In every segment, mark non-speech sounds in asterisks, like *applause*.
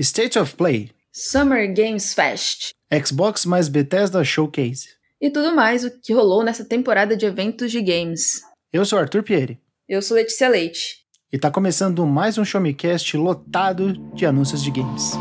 State of Play, Summer Games Fest Xbox mais Bethesda Showcase. e tudo mais o que rolou nessa temporada de eventos de games. Eu sou Arthur Pieri Eu sou Letícia Leite. e tá começando mais um Show Me Cast lotado de anúncios de games.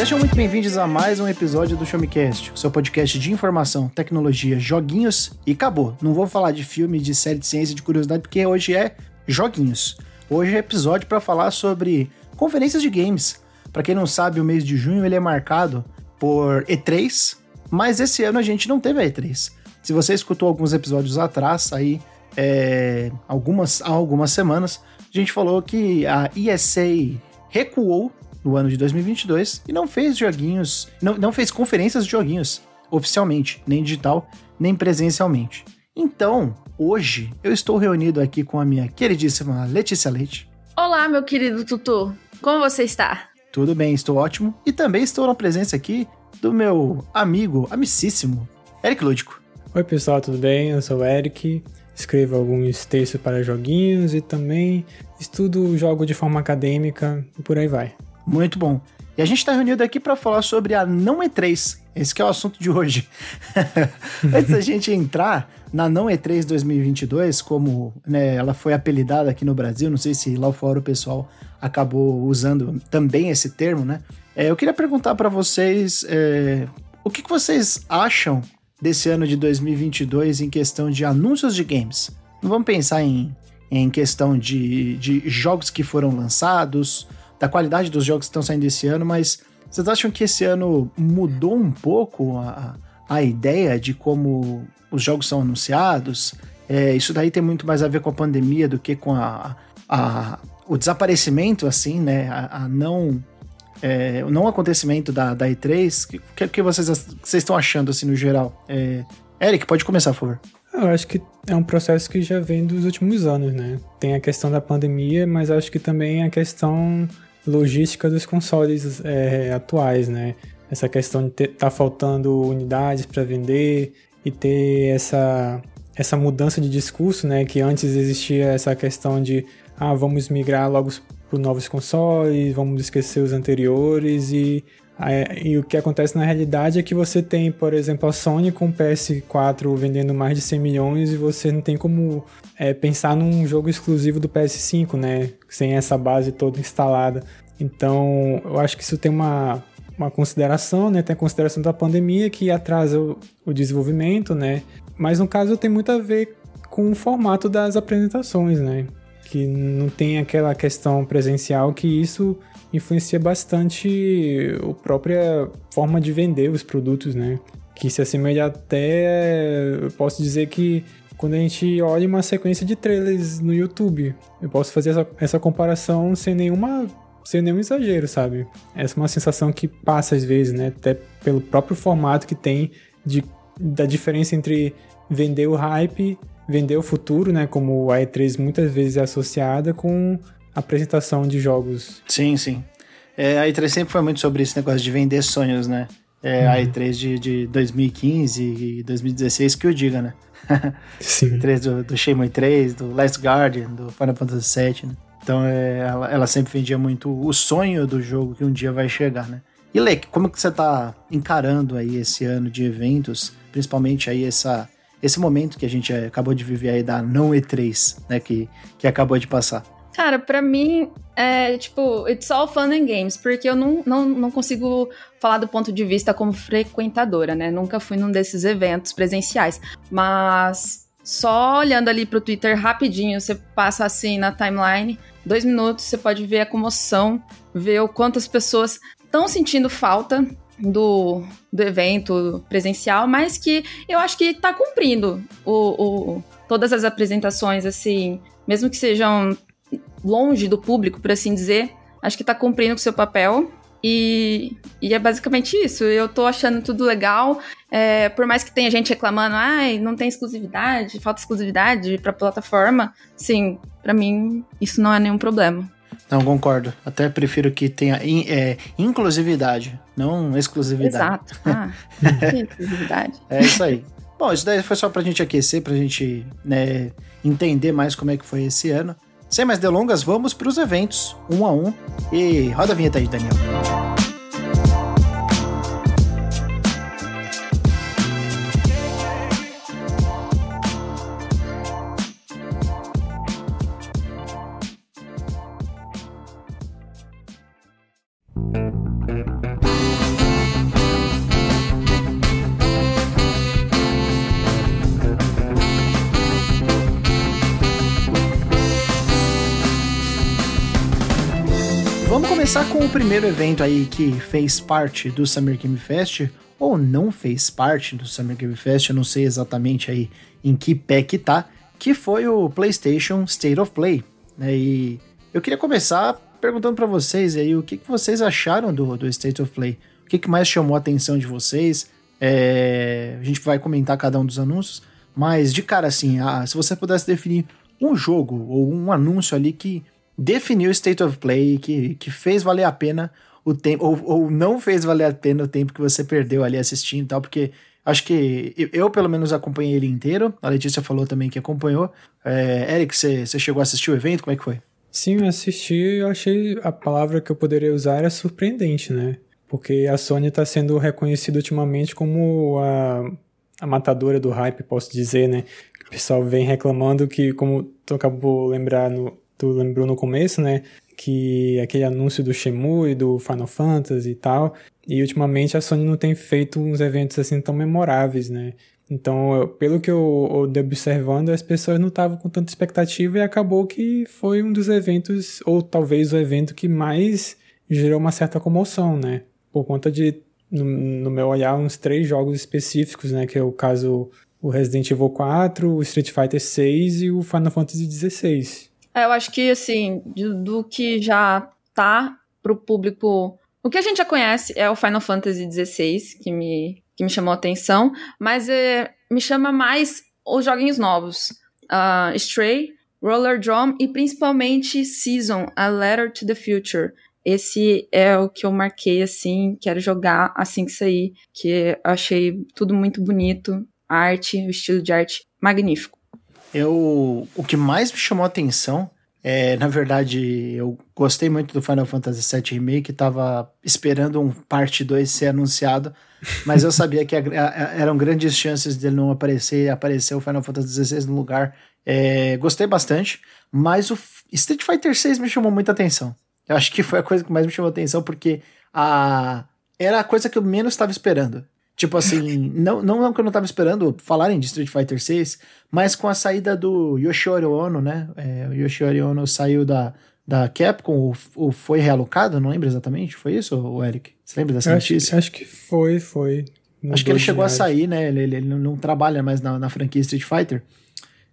Sejam muito bem-vindos a mais um episódio do Show Me Cast, o seu podcast de informação, tecnologia, joguinhos e acabou. Não vou falar de filme, de série de ciência, de curiosidade, porque hoje é joguinhos. Hoje é episódio para falar sobre conferências de games. Para quem não sabe, o mês de junho ele é marcado por E3, mas esse ano a gente não teve a E3. Se você escutou alguns episódios atrás, aí é, algumas, há algumas semanas, a gente falou que a ESA recuou no ano de 2022 e não fez joguinhos, não, não fez conferências de joguinhos oficialmente, nem digital, nem presencialmente. Então, hoje eu estou reunido aqui com a minha queridíssima Letícia Leite. Olá, meu querido Tutu. Como você está? Tudo bem, estou ótimo. E também estou na presença aqui do meu amigo, amicíssimo, Eric Lúdico. Oi pessoal, tudo bem? Eu sou o Eric, escrevo alguns textos para joguinhos e também estudo jogo de forma acadêmica e por aí vai. Muito bom. E a gente está reunido aqui para falar sobre a não E3. Esse é o assunto de hoje. *laughs* Antes da gente entrar na não E3 2022, como né, ela foi apelidada aqui no Brasil, não sei se lá fora o pessoal acabou usando também esse termo, né? É, eu queria perguntar para vocês é, o que, que vocês acham desse ano de 2022 em questão de anúncios de games. Não vamos pensar em, em questão de, de jogos que foram lançados, da qualidade dos jogos que estão saindo esse ano, mas vocês acham que esse ano mudou um pouco a, a ideia de como os jogos são anunciados? É, isso daí tem muito mais a ver com a pandemia do que com a, a o desaparecimento, assim, né? A, a não é, o não acontecimento da, da E3. O que, que vocês, estão achando, assim, no geral? É, Eric, pode começar, por favor. Eu acho que é um processo que já vem dos últimos anos, né? Tem a questão da pandemia, mas acho que também a questão logística dos consoles é, atuais, né? Essa questão de estar tá faltando unidades para vender e ter essa, essa mudança de discurso, né? Que antes existia essa questão de ah, vamos migrar logo para novos consoles, vamos esquecer os anteriores e e o que acontece na realidade é que você tem, por exemplo, a Sony com o PS4 vendendo mais de 100 milhões e você não tem como é, pensar num jogo exclusivo do PS5, né? Sem essa base toda instalada. Então, eu acho que isso tem uma, uma consideração, né? Tem a consideração da pandemia que atrasa o, o desenvolvimento, né? Mas no caso tem muito a ver com o formato das apresentações, né? Que não tem aquela questão presencial que isso influencia bastante a própria forma de vender os produtos, né? Que se assemelha até, eu posso dizer que quando a gente olha uma sequência de trailers no YouTube, eu posso fazer essa, essa comparação sem nenhuma sem nenhum exagero, sabe? Essa é uma sensação que passa às vezes, né? Até pelo próprio formato que tem de, da diferença entre vender o hype, vender o futuro, né? Como a E3 muitas vezes é associada com apresentação de jogos. Sim, sim. É, a E3 sempre foi muito sobre esse negócio de vender sonhos, né? É, uhum. A E3 de, de 2015 e 2016 que eu diga, né? Sim. E3 do, do Shenmue 3, do Last Guardian, do Final Fantasy VII, né? Então é, ela, ela, sempre vendia muito o sonho do jogo que um dia vai chegar, né? E Leque, como que você tá encarando aí esse ano de eventos, principalmente aí essa, esse momento que a gente acabou de viver aí da não E3, né? Que, que acabou de passar? Cara, pra mim, é tipo, it's all fun and games, porque eu não, não, não consigo falar do ponto de vista como frequentadora, né? Nunca fui num desses eventos presenciais. Mas só olhando ali pro Twitter rapidinho, você passa assim na timeline, dois minutos, você pode ver a comoção, ver o quanto as pessoas estão sentindo falta do, do evento presencial, mas que eu acho que tá cumprindo o, o todas as apresentações, assim, mesmo que sejam longe do público, por assim dizer, acho que tá cumprindo com o seu papel. E, e é basicamente isso. Eu tô achando tudo legal. É, por mais que tenha gente reclamando, ai, não tem exclusividade, falta exclusividade pra plataforma. Sim, para mim, isso não é nenhum problema. Não, concordo. Até prefiro que tenha in, é, inclusividade, não exclusividade. Exato. Ah, *laughs* exclusividade. é isso aí. Bom, isso daí foi só pra gente aquecer, pra gente né, entender mais como é que foi esse ano. Sem mais delongas, vamos pros eventos, um a um. E roda a vinheta aí, Daniel. O primeiro evento aí que fez parte do Summer Game Fest, ou não fez parte do Summer Game Fest, eu não sei exatamente aí em que pé que tá, que foi o PlayStation State of Play. Né? E eu queria começar perguntando para vocês aí o que, que vocês acharam do, do State of Play. O que, que mais chamou a atenção de vocês? É, a gente vai comentar cada um dos anúncios, mas de cara assim, ah, se você pudesse definir um jogo ou um anúncio ali que definiu o State of Play, que, que fez valer a pena o tempo, ou, ou não fez valer a pena o tempo que você perdeu ali assistindo e tal, porque acho que eu, pelo menos acompanhei ele inteiro, a Letícia falou também que acompanhou. É, Eric, você, chegou a assistir o evento, como é que foi? Sim, eu assisti eu achei a palavra que eu poderia usar era surpreendente, né? Porque a Sony está sendo reconhecida ultimamente como a, a matadora do hype, posso dizer, né? O pessoal vem reclamando que, como tu acabou lembrar no, tu lembrou no começo, né? Que aquele anúncio do Shenmue e do Final Fantasy e tal. E ultimamente a Sony não tem feito uns eventos assim tão memoráveis, né? Então, eu, pelo que eu andei observando, as pessoas não estavam com tanta expectativa e acabou que foi um dos eventos, ou talvez o evento que mais gerou uma certa comoção, né? Por conta de, no, no meu olhar, uns três jogos específicos, né? Que é o caso o Resident Evil 4, o Street Fighter 6 e o Final Fantasy 16. É, eu acho que, assim, do que já tá pro público. O que a gente já conhece é o Final Fantasy XVI, que me, que me chamou a atenção, mas é, me chama mais os joguinhos novos. Uh, Stray, Roller Drum e principalmente Season, A Letter to the Future. Esse é o que eu marquei assim, quero jogar assim que sair, que eu achei tudo muito bonito, arte, o estilo de arte magnífico. Eu, o que mais me chamou a atenção é, na verdade, eu gostei muito do Final Fantasy VII Remake, tava esperando um parte 2 ser anunciado, mas eu sabia que a, a, eram grandes chances dele não aparecer aparecer o Final Fantasy XVI no lugar. É, gostei bastante, mas o Street Fighter VI me chamou muita atenção. Eu acho que foi a coisa que mais me chamou atenção, porque a, era a coisa que eu menos estava esperando. Tipo assim, não, não que eu não tava esperando falarem de Street Fighter 6, mas com a saída do Yoshiori Ono, né? É, o Yoshiori Ono saiu da, da Capcom, ou, ou foi realocado, não lembro exatamente, foi isso, o Eric? Você lembra dessa acho, notícia? Acho que foi, foi. Acho que ele chegou a sair, né? Ele, ele, ele não trabalha mais na, na franquia Street Fighter.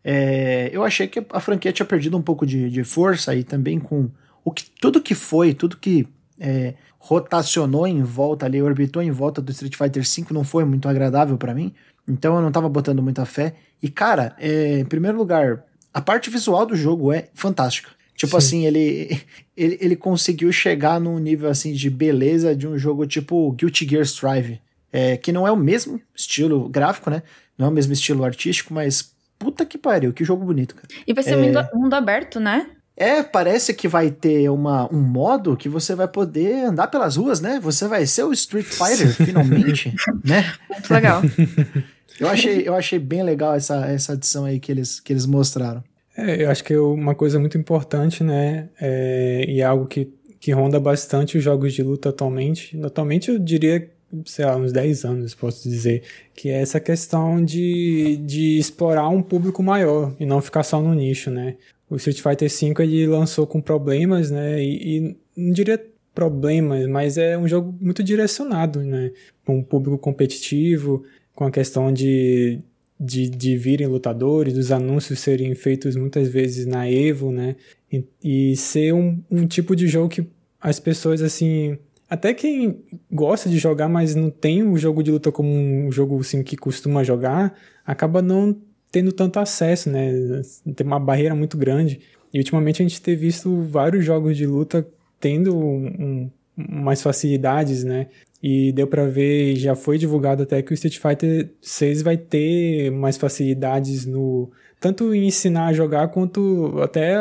É, eu achei que a franquia tinha perdido um pouco de, de força e também com o que, tudo que foi, tudo que é, rotacionou em volta ali, orbitou em volta do Street Fighter V, não foi muito agradável para mim. Então eu não tava botando muita fé. E cara, é, em primeiro lugar, a parte visual do jogo é fantástica. Tipo Sim. assim, ele, *laughs* ele, ele conseguiu chegar num nível assim de beleza de um jogo tipo Guilty Gear Strive. É, que não é o mesmo estilo gráfico, né? Não é o mesmo estilo artístico, mas puta que pariu, que jogo bonito, cara. E vai ser é... mundo, mundo aberto, né? É, parece que vai ter uma, um modo que você vai poder andar pelas ruas, né? Você vai ser o Street Fighter, finalmente, *laughs* né? Muito legal. *laughs* eu, achei, eu achei bem legal essa, essa adição aí que eles, que eles mostraram. É, eu acho que uma coisa muito importante, né? É, e é algo que, que ronda bastante os jogos de luta atualmente. Atualmente eu diria, sei lá, uns 10 anos, posso dizer. Que é essa questão de, de explorar um público maior e não ficar só no nicho, né? O Street Fighter V ele lançou com problemas, né? E, e, não diria problemas, mas é um jogo muito direcionado, né? Com um público competitivo, com a questão de, de, de virem lutadores, dos anúncios serem feitos muitas vezes na Evo, né? E, e ser um, um tipo de jogo que as pessoas, assim, até quem gosta de jogar, mas não tem o jogo de luta como um jogo assim que costuma jogar, acaba não tendo tanto acesso, né? Tem uma barreira muito grande. E ultimamente a gente tem visto vários jogos de luta tendo um, um, mais facilidades, né? E deu para ver, já foi divulgado até que o Street Fighter 6 vai ter mais facilidades no tanto em ensinar a jogar quanto até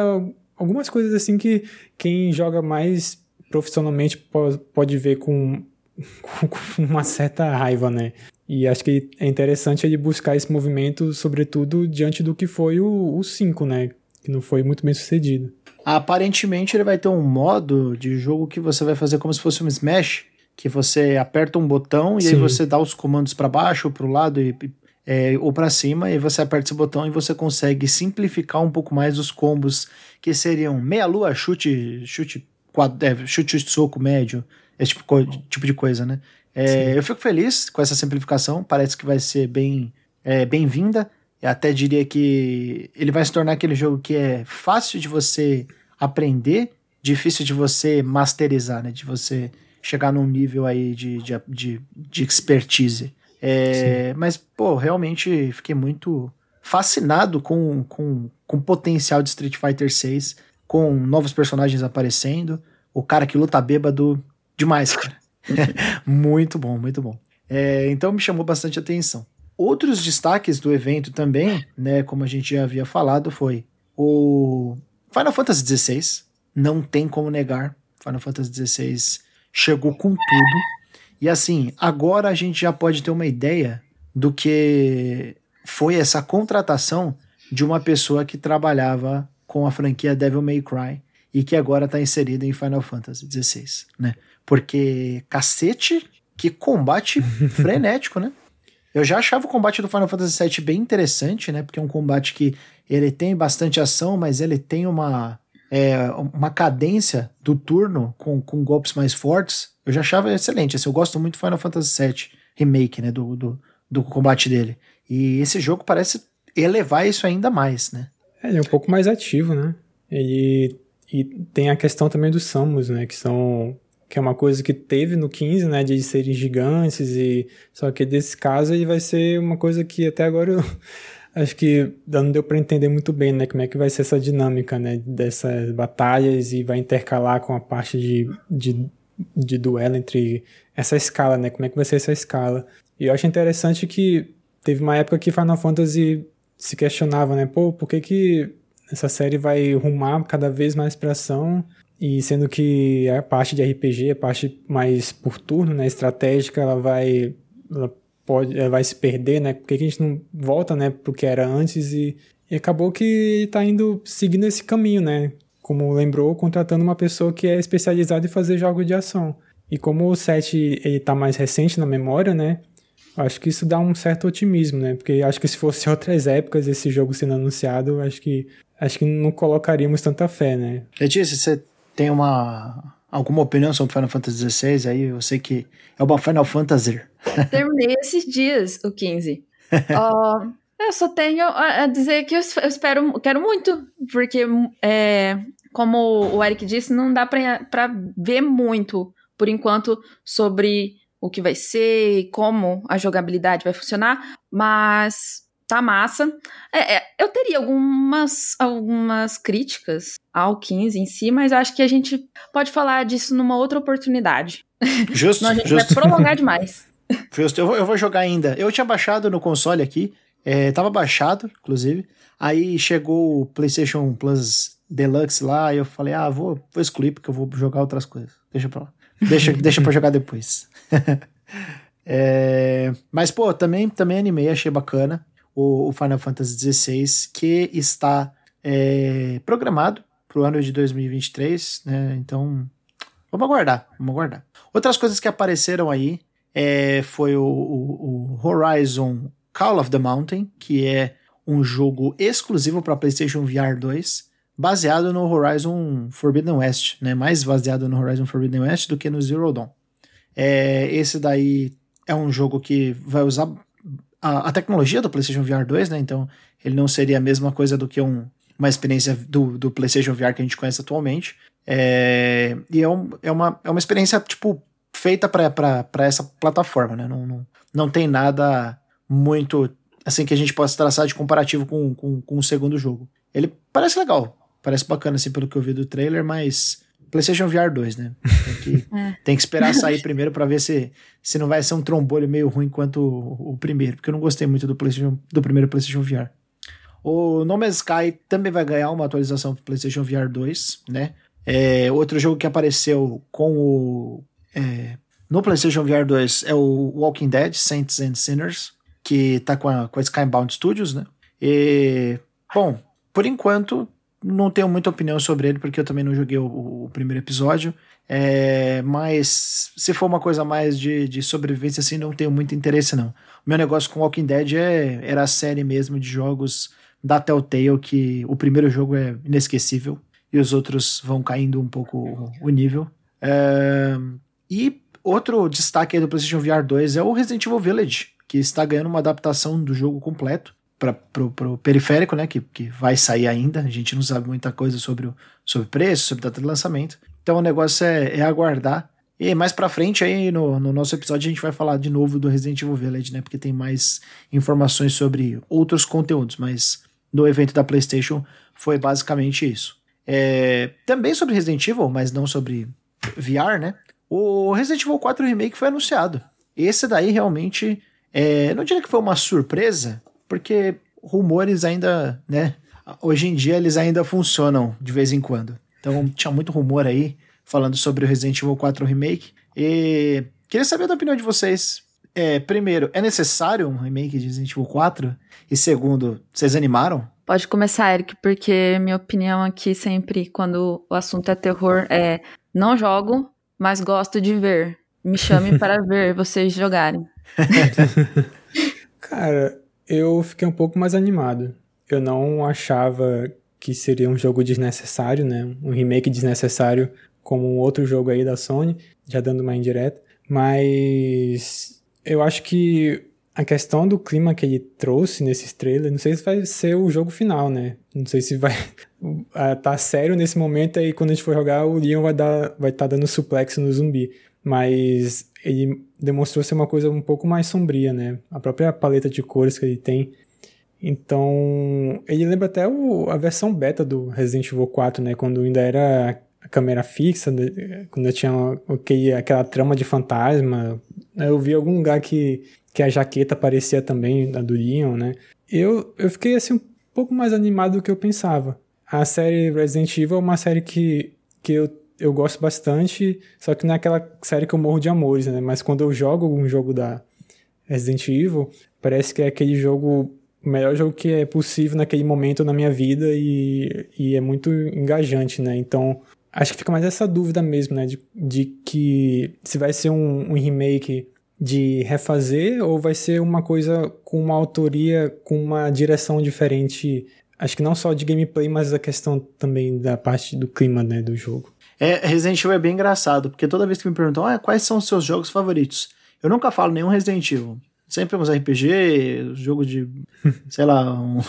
algumas coisas assim que quem joga mais profissionalmente pode ver com, *laughs* com uma certa raiva, né? E acho que é interessante ele buscar esse movimento, sobretudo diante do que foi o 5, né? Que não foi muito bem sucedido. Aparentemente ele vai ter um modo de jogo que você vai fazer como se fosse um Smash, que você aperta um botão Sim. e aí você dá os comandos para baixo, para o lado e, é, ou para cima, e você aperta esse botão e você consegue simplificar um pouco mais os combos que seriam meia-lua, chute, chute, quadro, é, chute, soco médio, esse tipo, tipo de coisa, né? É, eu fico feliz com essa simplificação, parece que vai ser bem é, bem-vinda. Eu até diria que ele vai se tornar aquele jogo que é fácil de você aprender, difícil de você masterizar, né? De você chegar num nível aí de, de, de, de expertise. É, mas, pô, realmente fiquei muito fascinado com, com, com o potencial de Street Fighter 6, com novos personagens aparecendo, o cara que luta bêbado, demais, cara. *laughs* muito bom, muito bom. É, então me chamou bastante atenção. Outros destaques do evento também, né, como a gente já havia falado, foi o Final Fantasy XVI. Não tem como negar. Final Fantasy XVI chegou com tudo. E assim, agora a gente já pode ter uma ideia do que foi essa contratação de uma pessoa que trabalhava com a franquia Devil May Cry e que agora está inserida em Final Fantasy XVI, né? Porque cacete, que combate *laughs* frenético, né? Eu já achava o combate do Final Fantasy VII bem interessante, né? Porque é um combate que ele tem bastante ação, mas ele tem uma é, uma cadência do turno com, com golpes mais fortes, eu já achava excelente. Assim, eu gosto muito do Final Fantasy VII Remake, né? Do, do, do combate dele. E esse jogo parece elevar isso ainda mais, né? É, ele é um pouco mais ativo, né? Ele e tem a questão também dos Samus, né? Que são que é uma coisa que teve no 15, né, de serem gigantes e só que desse caso ele vai ser uma coisa que até agora eu *laughs* acho que não deu para entender muito bem, né, como é que vai ser essa dinâmica, né, dessas batalhas e vai intercalar com a parte de, de, de duelo entre essa escala, né, como é que vai ser essa escala. E eu acho interessante que teve uma época que Final Fantasy se questionava, né, pô, por que que essa série vai rumar cada vez mais pra ação e sendo que a parte de RPG, a parte mais por turno, né, estratégica, ela vai ela pode, vai se perder, né? Por que a gente não volta, né, pro que era antes e, e acabou que tá indo seguindo esse caminho, né? Como lembrou, contratando uma pessoa que é especializada em fazer jogos de ação. E como o 7 ele tá mais recente na memória, né? Acho que isso dá um certo otimismo, né? Porque acho que se fosse *laughs* outras épocas esse jogo sendo anunciado, acho que acho que não colocaríamos tanta fé, né? Letícia, você tem uma alguma opinião sobre Final Fantasy XVI aí? Eu sei que é uma Final Fantasy. Terminei esses dias o 15. uh, eu só tenho a dizer que eu, espero, quero muito, porque é, como o Eric disse, não dá para ver muito por enquanto sobre o que vai ser e como a jogabilidade vai funcionar, mas tá massa. É, é, eu teria algumas, algumas críticas ao 15 em si, mas acho que a gente pode falar disso numa outra oportunidade. *laughs* Justo. Senão a gente justo. vai prolongar demais. *laughs* Justo, eu vou, eu vou jogar ainda. Eu tinha baixado no console aqui, é, tava baixado, inclusive. Aí chegou o PlayStation Plus Deluxe lá, e eu falei, ah, vou, vou excluir porque eu vou jogar outras coisas. Deixa pra lá. Deixa, *laughs* deixa pra jogar depois. é, mas, pô, também, também animei, achei bacana o, o Final Fantasy XVI, que está é, programado para o ano de 2023, né? Então, vamos aguardar, vamos aguardar. Outras coisas que apareceram aí é, foi o, o, o, Horizon Call of the Mountain, que é um jogo exclusivo para PlayStation VR 2, baseado no Horizon Forbidden West, né? Mais baseado no Horizon Forbidden West do que no Zero Dawn. É, esse daí é um jogo que vai usar a, a, tecnologia do PlayStation VR 2, né? Então ele não seria a mesma coisa do que um, uma experiência do, do PlayStation VR que a gente conhece atualmente. É, e é, um, é, uma, é uma experiência, tipo, feita para essa plataforma, né? Não, não, não tem nada muito assim que a gente possa traçar de comparativo com, com, com o segundo jogo. Ele parece legal, parece bacana assim pelo que eu vi do trailer, mas PlayStation VR 2, né? Tem que, *laughs* é. tem que esperar sair primeiro para ver se, se não vai ser um trombolho meio ruim quanto o, o, primeiro, porque eu não gostei muito do, PlayStation, do primeiro PlayStation VR. O No Man's Sky também vai ganhar uma atualização para PlayStation VR 2, né? É, outro jogo que apareceu com o. É, no PlayStation VR 2 é o Walking Dead Saints and Sinners, que tá com a, com a Skybound Studios, né? E, bom, por enquanto não tenho muita opinião sobre ele, porque eu também não joguei o, o primeiro episódio. É, mas se for uma coisa mais de, de sobrevivência, assim, não tenho muito interesse, não. O meu negócio com Walking Dead é, era a série mesmo de jogos da Telltale, que o primeiro jogo é inesquecível e os outros vão caindo um pouco o nível. É, e outro destaque aí do PlayStation VR 2 é o Resident Evil Village, que está ganhando uma adaptação do jogo completo para pro, pro periférico, né, que, que vai sair ainda. A gente não sabe muita coisa sobre o sobre preço, sobre data de lançamento. Então o negócio é, é aguardar. E mais pra frente aí no, no nosso episódio a gente vai falar de novo do Resident Evil Village, né? Porque tem mais informações sobre outros conteúdos, mas no evento da PlayStation foi basicamente isso. É, também sobre Resident Evil, mas não sobre VR, né? O Resident Evil 4 Remake foi anunciado. Esse daí realmente, é, não diria que foi uma surpresa, porque rumores ainda, né? Hoje em dia eles ainda funcionam de vez em quando. Então tinha muito rumor aí falando sobre o Resident Evil 4 Remake. E queria saber da opinião de vocês. É, primeiro, é necessário um remake de Resident Evil 4? E segundo, vocês animaram? Pode começar, Eric, porque minha opinião aqui sempre, quando o assunto é terror, é não jogo, mas gosto de ver. Me chame *laughs* para ver vocês jogarem. *laughs* *laughs* Cara, eu fiquei um pouco mais animado. Eu não achava que seria um jogo desnecessário, né? Um remake desnecessário como um outro jogo aí da Sony, já dando uma indireta. Mas eu acho que a questão do clima que ele trouxe nesses trailers, não sei se vai ser o jogo final, né? Não sei se vai *laughs* tá sério nesse momento aí quando a gente for jogar o Leon vai dar vai estar tá dando suplex no zumbi, mas ele demonstrou ser uma coisa um pouco mais sombria, né? A própria paleta de cores que ele tem. Então, ele lembra até o, a versão beta do Resident Evil 4, né? Quando ainda era a câmera fixa, né? quando tinha aquela trama de fantasma. Eu vi algum lugar que, que a jaqueta parecia também a do Leon, né? Eu, eu fiquei assim um pouco mais animado do que eu pensava. A série Resident Evil é uma série que, que eu eu gosto bastante, só que não é aquela série que eu morro de amores, né? Mas quando eu jogo um jogo da Resident Evil, parece que é aquele jogo, o melhor jogo que é possível naquele momento na minha vida e, e é muito engajante, né? Então, acho que fica mais essa dúvida mesmo, né? De, de que se vai ser um, um remake de refazer ou vai ser uma coisa com uma autoria, com uma direção diferente acho que não só de gameplay, mas a questão também da parte do clima, né, do jogo. É, Resident Evil é bem engraçado, porque toda vez que me perguntam ah, quais são os seus jogos favoritos, eu nunca falo nenhum Resident Evil. Sempre uns RPG, jogo de, *laughs* sei lá, um,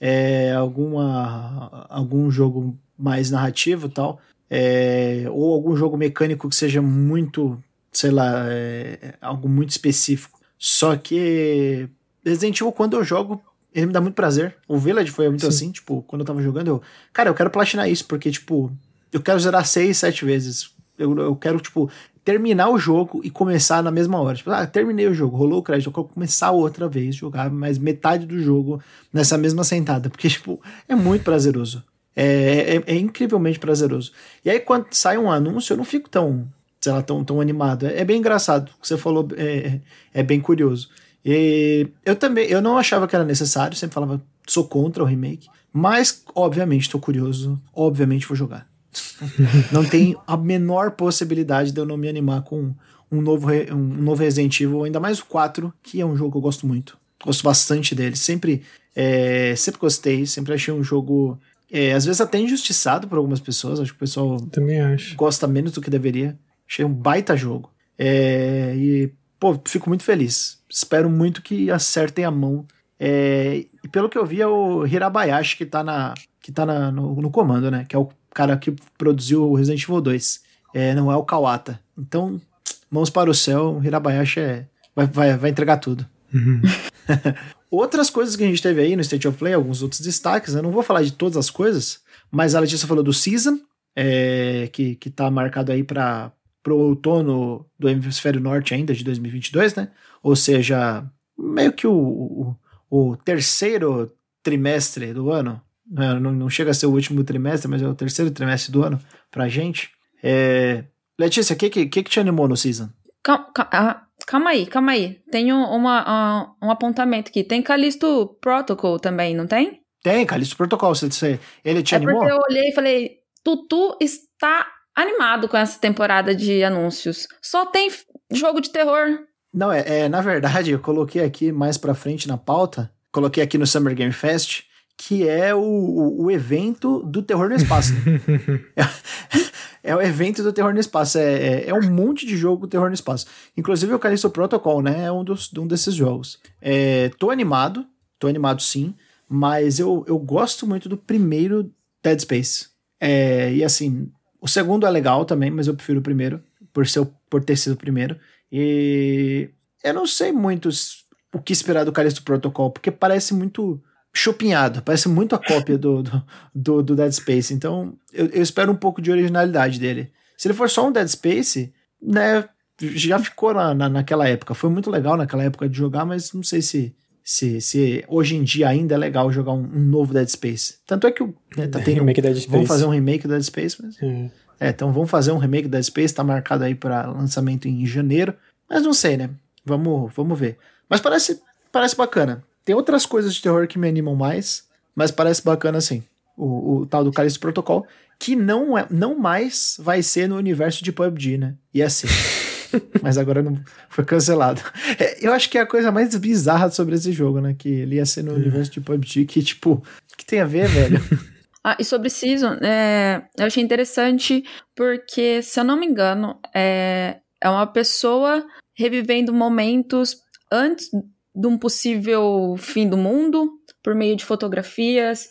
é, alguma, algum jogo mais narrativo e tal, é, ou algum jogo mecânico que seja muito, sei lá, é, algo muito específico. Só que Resident Evil, quando eu jogo, ele me dá muito prazer. O Village foi muito Sim. assim, tipo, quando eu tava jogando, eu, cara, eu quero platinar isso, porque, tipo, eu quero zerar seis, sete vezes. Eu, eu quero, tipo, terminar o jogo e começar na mesma hora. Tipo, ah, terminei o jogo, rolou o crédito, eu quero começar outra vez, jogar mais metade do jogo nessa mesma sentada. Porque, tipo, é muito prazeroso. É, é, é, incrivelmente prazeroso. E aí, quando sai um anúncio, eu não fico tão, sei lá, tão, tão animado. É, é bem engraçado. O que você falou é, é bem curioso. E eu também, eu não achava que era necessário, sempre falava, sou contra o remake. Mas, obviamente, estou curioso. Obviamente, vou jogar não tem a menor possibilidade de eu não me animar com um novo, um novo Resident Evil, ainda mais o 4, que é um jogo que eu gosto muito. Gosto bastante dele. Sempre, é, sempre gostei, sempre achei um jogo. É, às vezes até injustiçado por algumas pessoas. Acho que o pessoal Também acho. gosta menos do que deveria. Achei um baita jogo. É, e, pô, fico muito feliz. Espero muito que acertem a mão. É, e pelo que eu vi, é o Hirabayashi que tá, na, que tá na, no, no comando, né? Que é o cara que produziu o Resident Evil 2. É, não é o Kawata. Então, mãos para o céu, Hirabayashi é, vai, vai, vai entregar tudo. Uhum. *laughs* Outras coisas que a gente teve aí no State of Play, alguns outros destaques, eu não vou falar de todas as coisas, mas a Letícia falou do Season, é, que, que tá marcado aí para o outono do hemisfério norte ainda de 2022, né? Ou seja, meio que o, o, o terceiro trimestre do ano? Não, não, chega a ser o último trimestre, mas é o terceiro trimestre do ano pra gente. É... Letícia, o que, que, que te animou no season? Calma, calma, calma aí, calma aí. Tem uma, um, um apontamento aqui. Tem Calisto Protocol também, não tem? Tem, Calisto Protocol. Você, ele te é animou? Porque eu olhei e falei, Tutu está animado com essa temporada de anúncios. Só tem jogo de terror. Não, é, é na verdade, eu coloquei aqui mais pra frente na pauta, coloquei aqui no Summer Game Fest, que é o, o, o evento do terror no espaço. *laughs* é, é, o evento do terror no espaço. É, é, é, um monte de jogo terror no espaço. Inclusive o Callisto Protocol, né? É um, dos, um desses jogos. É, tô animado, tô animado sim, mas eu, eu gosto muito do primeiro Dead Space. É, e assim, o segundo é legal também, mas eu prefiro o primeiro, por, ser, por ter sido o primeiro. E eu não sei muito o que esperar do Callisto Protocol, porque parece muito chupinhado, parece muito a cópia do, do, do, do Dead Space. Então, eu, eu, espero um pouco de originalidade dele. Se ele for só um Dead Space, né, já ficou na, na, naquela época. Foi muito legal naquela época de jogar, mas não sei se, se, se hoje em dia ainda é legal jogar um, um novo Dead Space. Tanto é que né, tá *laughs* tendo, remake Dead Space. vamos fazer um remake do Dead Space, mas, é. é, então vamos fazer um remake do Dead Space, tá marcado aí para lançamento em janeiro, mas não sei, né? Vamos, vamos ver. Mas parece, parece bacana. Tem outras coisas de terror que me animam mais, mas parece bacana assim. O, o tal do Callisto Protocol, que não, é, não mais vai ser no universo de PUBG, né? Ia *laughs* ser. mas agora não foi cancelado. É, eu acho que é a coisa mais bizarra sobre esse jogo, né? Que ele ia ser no universo de PUBG, que tipo, o que tem a ver, velho? *laughs* Ah, e sobre Season, é, eu achei interessante porque, se eu não me engano, é, é uma pessoa revivendo momentos antes de um possível fim do mundo por meio de fotografias.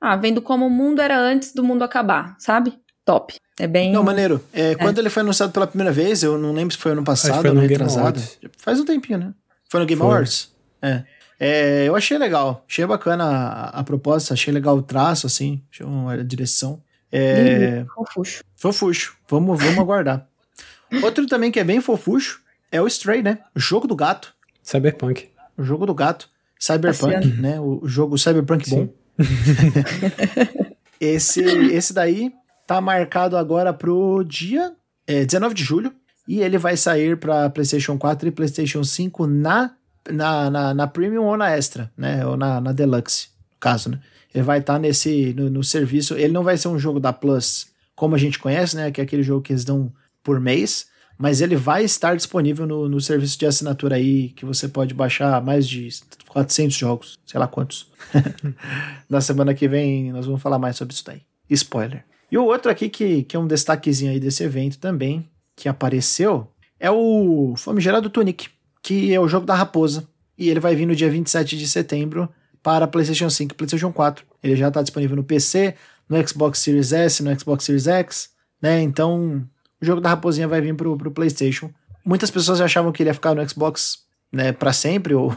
Ah, vendo como o mundo era antes do mundo acabar, sabe? Top. É bem. Não, maneiro. É, é. Quando ele foi anunciado pela primeira vez, eu não lembro se foi ano passado ou ano retrasado. Faz um tempinho, né? Foi no Game foi. Awards? É. é. Eu achei legal. Achei bacana a, a, proposta, achei legal o traço, assim. Achei uma a direção. É... Fofuxo. Fofuxo. Vamos, vamos *laughs* aguardar. Outro também que é bem fofuxo é o Stray, né? O jogo do gato. Cyberpunk o jogo do gato, Cyberpunk, né? O, jogo Cyberpunk Sim. bom. *laughs* *laughs* esse, esse daí tá marcado agora pro dia é, 19 de julho e ele vai sair para PlayStation 4 e PlayStation 5 na, na, na, na, Premium ou na Extra, né? Ou na, na Deluxe, no caso, né? Ele vai estar tá nesse no, no, serviço. Ele não vai ser um jogo da Plus como a gente conhece, né? Que é aquele jogo que eles dão por mês mas ele vai estar disponível no, no serviço de assinatura aí, que você pode baixar mais de 400 jogos, sei lá quantos. *laughs* Na semana que vem nós vamos falar mais sobre isso daí. Spoiler. E o outro aqui que, que é um destaquezinho aí desse evento também, que apareceu, é o famigerado Tunic, que é o jogo da raposa. E ele vai vir no dia 27 de setembro para PlayStation 5 e PlayStation 4. Ele já está disponível no PC, no Xbox Series S, no Xbox Series X, né? Então o jogo da raposinha vai vir pro, pro PlayStation. Muitas pessoas achavam que ele ia ficar no Xbox né, para sempre, *laughs* ou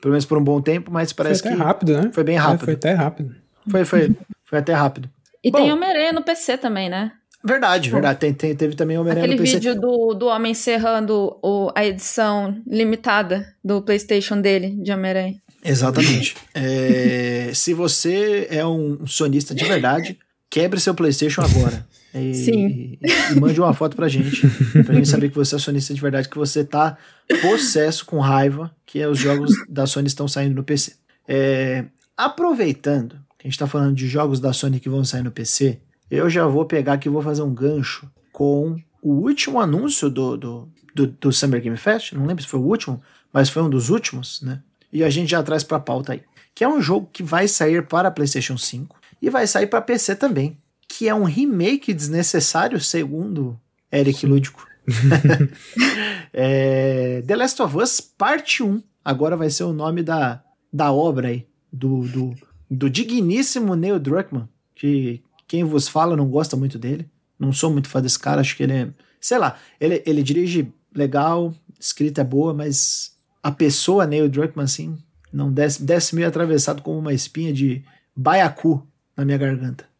pelo menos por um bom tempo, mas parece foi até que. rápido, né? Foi bem rápido. É, foi até rápido. Foi, foi, foi até rápido. E bom, tem Homem-Aranha no PC também, né? Verdade, verdade. Tem, tem, teve também Homem-Aranha no PC. Aquele vídeo do, do homem encerrando o, a edição limitada do PlayStation dele, de Homem-Aranha. Exatamente. é, se você é um sonista de verdade, quebre seu PlayStation agora. E, Sim. E, e, mande uma foto pra gente, pra gente saber que você é sonista de verdade, que você tá possesso com raiva, que os jogos da Sony estão saindo no PC. É, aproveitando que a gente tá falando de jogos da Sony que vão sair no PC, eu já vou pegar aqui e vou fazer um gancho com o último anúncio do, do, do, do Summer Game Fest, não lembro se foi o último, mas foi um dos últimos, né? E a gente já traz pra pauta aí. Que é um jogo que vai sair para PlayStation 5 e vai sair para PC também que é um remake desnecessário, segundo Eric Lúdico. *laughs* é, The Last of Us Parte 1. Agora vai ser o nome da, da obra aí, do, do, do digníssimo Neil Druckmann, que quem vos fala não gosta muito dele. Não sou muito fã desse cara, acho que ele é. Sei lá, ele, ele dirige legal, escrita é boa, mas a pessoa Neil Druckmann, assim, não desce, desce meio atravessado como uma espinha de baiacu na minha garganta.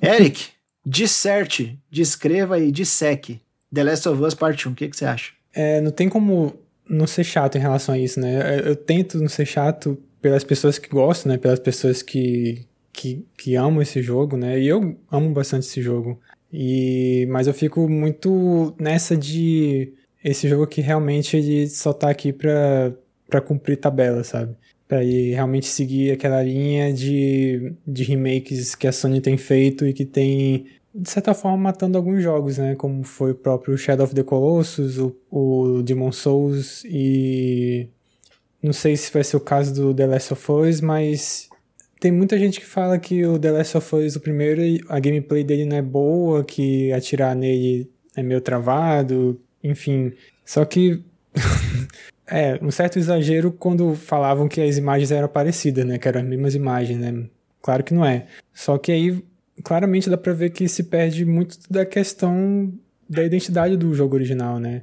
Eric, disserte, descreva e disseque The Last of Us Part 1. O que, que você acha? É, não tem como não ser chato em relação a isso, né? Eu, eu tento não ser chato pelas pessoas que gostam, né? Pelas pessoas que, que, que amam esse jogo, né? E eu amo bastante esse jogo. E, mas eu fico muito nessa de esse jogo que realmente ele só tá aqui pra, pra cumprir tabela, sabe? Pra ele realmente seguir aquela linha de, de remakes que a Sony tem feito e que tem, de certa forma, matando alguns jogos, né? Como foi o próprio Shadow of the Colossus, o, o Demon Souls e. Não sei se vai ser o caso do The Last of Us, mas tem muita gente que fala que o The Last of Us, o primeiro, a gameplay dele não é boa, que atirar nele é meio travado, enfim. Só que. *laughs* é, um certo exagero quando falavam que as imagens eram parecidas, né? Que eram as mesmas imagens, né? Claro que não é. Só que aí, claramente dá pra ver que se perde muito da questão da identidade do jogo original, né?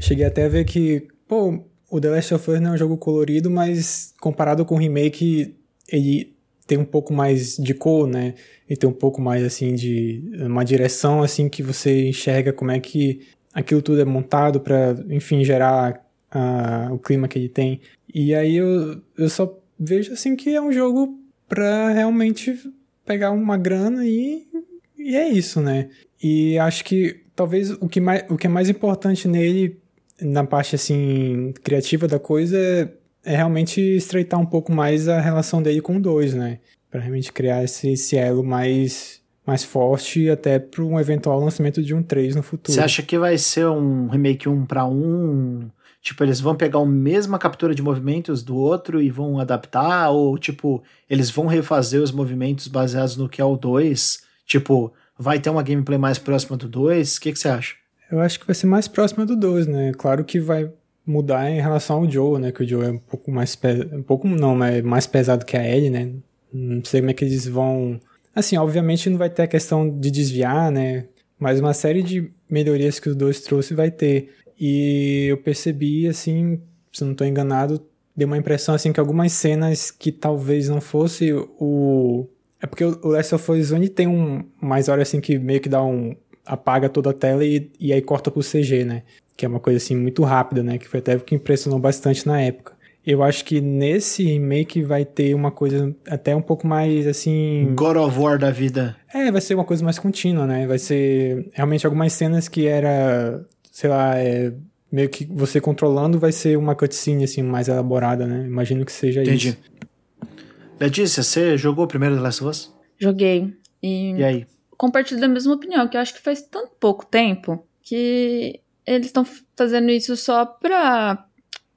Cheguei até a ver que, pô, o The Last of Us não é um jogo colorido, mas comparado com o remake, ele tem um pouco mais de cor, né? E tem um pouco mais assim de uma direção assim que você enxerga como é que aquilo tudo é montado para, enfim, gerar uh, o clima que ele tem. E aí eu, eu só vejo assim que é um jogo para realmente pegar uma grana e, e é isso, né? E acho que talvez o que, mais, o que é mais importante nele, na parte assim criativa da coisa, é é realmente estreitar um pouco mais a relação dele com o 2, né? Pra realmente criar esse, esse elo mais, mais forte até para um eventual lançamento de um 3 no futuro. Você acha que vai ser um remake 1 para 1? Tipo, eles vão pegar a mesma captura de movimentos do outro e vão adaptar? Ou, tipo, eles vão refazer os movimentos baseados no que é o 2? Tipo, vai ter uma gameplay mais próxima do 2? O que, você acha? Eu acho que vai ser mais próxima do 2, né? Claro que vai mudar em relação ao Joe, né? Que o Joe é um pouco mais pesado, um pouco não, mas mais pesado que a Ellie, né? Não sei como é que eles vão. Assim, obviamente não vai ter a questão de desviar, né? Mas uma série de melhorias que os dois trouxe vai ter. E eu percebi, assim, se não estou enganado, deu uma impressão assim que algumas cenas que talvez não fosse o. É porque o Last of Us tem um mais hora assim que meio que dá um. apaga toda a tela e, e aí corta pro CG, né? que é uma coisa assim muito rápida, né? Que foi até o que impressionou bastante na época. Eu acho que nesse remake vai ter uma coisa até um pouco mais assim. God of War da vida. É, vai ser uma coisa mais contínua, né? Vai ser realmente algumas cenas que era, sei lá, é, meio que você controlando vai ser uma cutscene assim mais elaborada, né? Imagino que seja Entendi. isso. Letícia, você jogou o primeiro The Last of Us? Joguei. E, e aí? Compartilho da mesma opinião, que eu acho que faz tanto pouco tempo que eles estão fazendo isso só pra,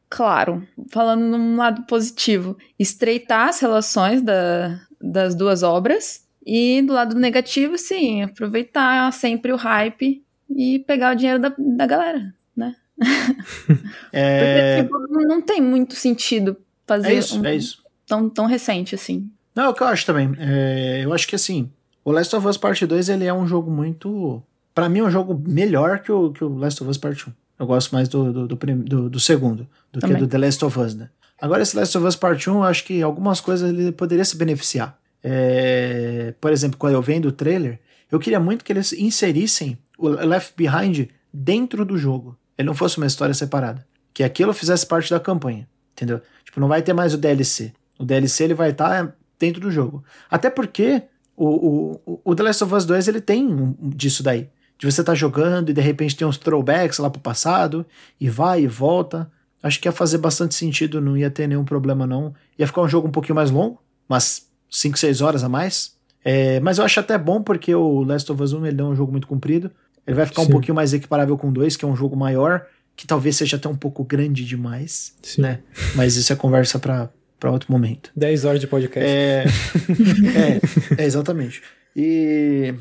claro, falando num lado positivo, estreitar as relações da, das duas obras. E do lado negativo, sim, aproveitar sempre o hype e pegar o dinheiro da, da galera, né? *laughs* É... Porque tipo, não tem muito sentido fazer é isso, um é isso. Tão, tão recente assim. Não, é o que eu acho também. É, eu acho que assim, o Last of Us Part 2 ele é um jogo muito para mim é um jogo melhor que o, que o Last of Us Part 1. Eu gosto mais do, do, do, do, do segundo, do Também. que do The Last of Us, né? Agora, esse Last of Us Part 1, eu acho que algumas coisas ele poderia se beneficiar. É, por exemplo, quando eu vendo o trailer, eu queria muito que eles inserissem o Left Behind dentro do jogo. Ele não fosse uma história separada. Que aquilo fizesse parte da campanha. Entendeu? Tipo, não vai ter mais o DLC. O DLC ele vai estar tá dentro do jogo. Até porque o, o, o The Last of Us 2 ele tem um, disso daí de você estar tá jogando e de repente tem uns throwbacks lá pro passado e vai e volta. Acho que ia fazer bastante sentido, não ia ter nenhum problema não. Ia ficar um jogo um pouquinho mais longo, umas 5, 6 horas a mais. É, mas eu acho até bom porque o Last of Us 1 ele é um jogo muito comprido. Ele vai ficar Sim. um pouquinho mais equiparável com o 2, que é um jogo maior, que talvez seja até um pouco grande demais, Sim. né? Mas isso é conversa para outro momento. 10 horas de podcast. É, *laughs* é, é exatamente. E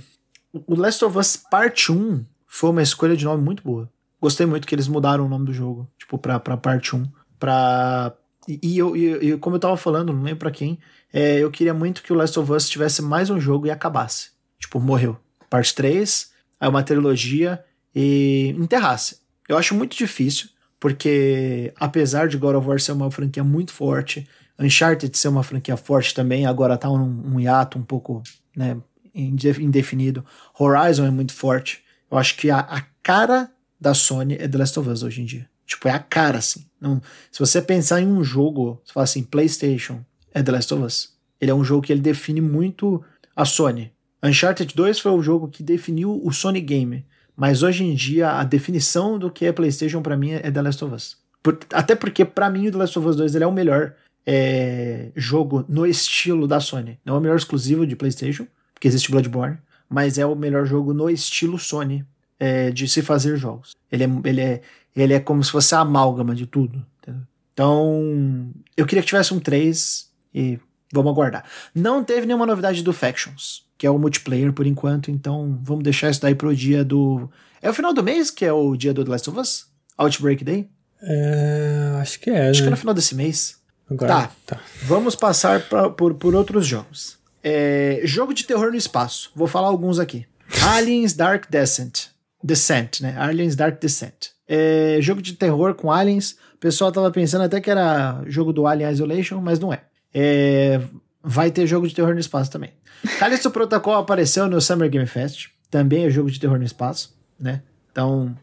o Last of Us Part 1 foi uma escolha de nome muito boa. Gostei muito que eles mudaram o nome do jogo, tipo, pra, pra Parte 1. Pra... E, e eu, e, como eu tava falando, não lembro pra quem, é, eu queria muito que o Last of Us tivesse mais um jogo e acabasse. Tipo, morreu. Parte 3, aí uma trilogia e enterrasse. Eu acho muito difícil, porque apesar de God of War ser uma franquia muito forte, Uncharted ser uma franquia forte também, agora tá um, um hiato um pouco, né, indefinido. Horizon é muito forte. Eu acho que a, a cara da Sony é The Last of Us hoje em dia. Tipo, é a cara, assim. Não, se você pensar em um jogo, você fala assim, PlayStation, é The Last of Us. Ele é um jogo que ele define muito a Sony. Uncharted 2 foi o jogo que definiu o Sony Game. Mas hoje em dia, a definição do que é PlayStation para mim é The Last of Us. Por, até porque, para mim, o The Last of Us 2 ele é o melhor é, jogo no estilo da Sony. Não é o melhor exclusivo de PlayStation, porque existe Bloodborne, mas é o melhor jogo no estilo Sony é, de se fazer jogos. Ele é, ele, é, ele é como se fosse a amálgama de tudo. Entendeu? Então, eu queria que tivesse um 3 e vamos aguardar. Não teve nenhuma novidade do Factions, que é o multiplayer por enquanto, então vamos deixar isso daí pro dia do. É o final do mês que é o dia do The Last of Us? Outbreak Day? É, acho que é. Acho né? que é no final desse mês. Agora, Tá. tá. Vamos passar pra, por, por outros jogos. É, jogo de terror no espaço. Vou falar alguns aqui. Aliens Dark Descent. Descent, né? Aliens Dark Descent. É, jogo de terror com aliens. O pessoal tava pensando até que era jogo do Alien Isolation, mas não é. É, vai ter jogo de terror no espaço também. *laughs* Callisto Protocol apareceu no Summer Game Fest. Também é jogo de terror no espaço, né? Então,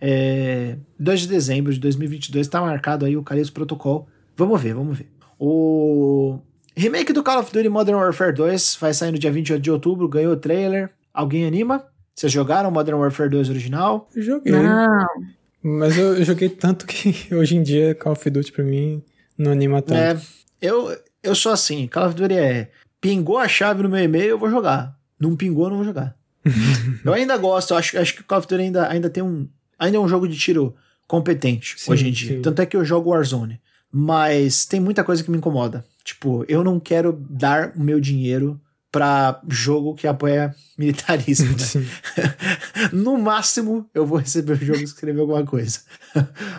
é, 2 de dezembro de 2022 tá marcado aí o Callisto Protocol. Vamos ver, vamos ver. O remake do Call of Duty Modern Warfare 2 vai sair no dia 28 de outubro, ganhou o trailer. Alguém anima? Vocês jogaram Modern Warfare 2 original? Eu joguei. Não. Mas eu, eu joguei tanto que *laughs* hoje em dia Call of Duty pra mim não anima tanto. É, eu, eu sou assim, Call of Duty é pingou a chave no meu e-mail, eu vou jogar. Não pingou, eu não vou jogar. *laughs* eu ainda gosto, eu acho, acho que o Call of Duty ainda, ainda tem um. Ainda é um jogo de tiro competente Sim, hoje em dia. sim. Tanto é que eu jogo Warzone. Mas tem muita coisa que me incomoda. Tipo, eu não quero dar o meu dinheiro pra jogo que apoia *laughs* militarismo, né? *laughs* No máximo, eu vou receber o jogo e escrever alguma coisa.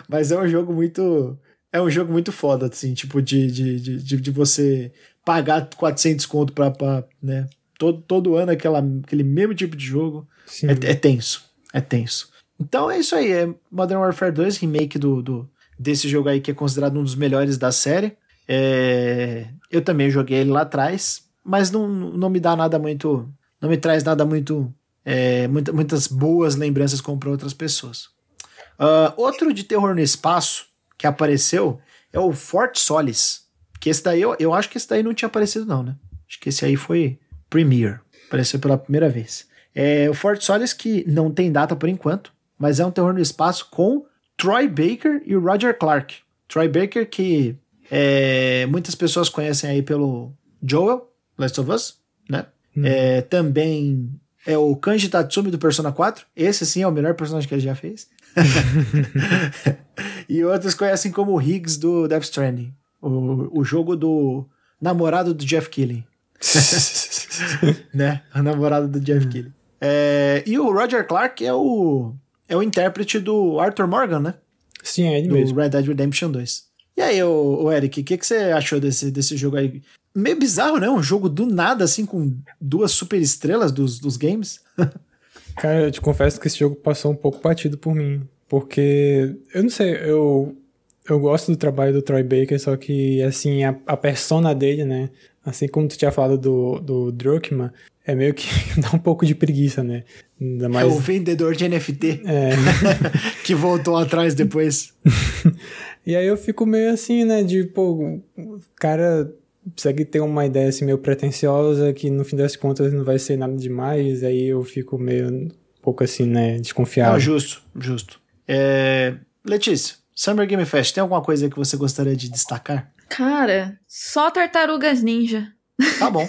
Mas é um jogo muito. É um jogo muito foda, assim, tipo, de, de, de, de, você pagar 400 conto pra, pra né? Todo, todo ano aquela, aquele mesmo tipo de jogo. É, é tenso. É tenso. Então é isso aí. É Modern Warfare 2, remake do, do, desse jogo aí que é considerado um dos melhores da série. É, eu também joguei ele lá atrás, mas não, não me dá nada muito. Não me traz nada muito. é, muita- muitas boas lembranças como para outras pessoas. Ah, outro de terror no espaço que apareceu é o Fort Solis. Que esse daí, eu, eu acho que esse daí não tinha aparecido, não, né? Acho que esse aí foi Premiere. Apareceu pela primeira vez. É o Fort Solis que não tem data por enquanto, mas é um terror no espaço com Troy Baker e Roger Clark. Troy Baker que é, muitas pessoas conhecem aí pelo Joel, Last of Us, né? É, também é o Kanji Tatsumi do Persona 4. Esse sim é o melhor personagem que ele já fez. *laughs* e outros conhecem como o Higgs do Death Stranding. O, o jogo do namorado do Jeff Keighley. *laughs* né? A namorada do Jeff Keighley. É, e o Roger Clark é o, é o intérprete do Arthur Morgan, né? Sim, é ele do mesmo. Red Dead Redemption 2. E aí, o, o Eric, o que, que você achou desse, desse jogo aí? Meio bizarro, né? Um jogo do nada, assim, com duas super estrelas dos, dos games. *laughs* Cara, eu te confesso que esse jogo passou um pouco batido por mim. Porque, eu não sei, eu, eu gosto do trabalho do Troy Baker, só que, assim, a, a persona dele, né? Assim como tu tinha falado do, do Druckmann, é meio que *laughs* dá um pouco de preguiça, né? Ainda É mais. o vendedor de NFT *laughs* É. *laughs* que voltou atrás depois. E aí eu fico meio assim, né? De, pô, o cara consegue ter uma ideia assim meio pretensiosa que no fim das contas não vai ser nada demais, aí eu fico meio um pouco assim, né? Desconfiado. Não, justo, justo. É, Letícia, Summer Game Fest, tem alguma coisa que você gostaria de destacar? Cara, só tartarugas ninja. Tá bom.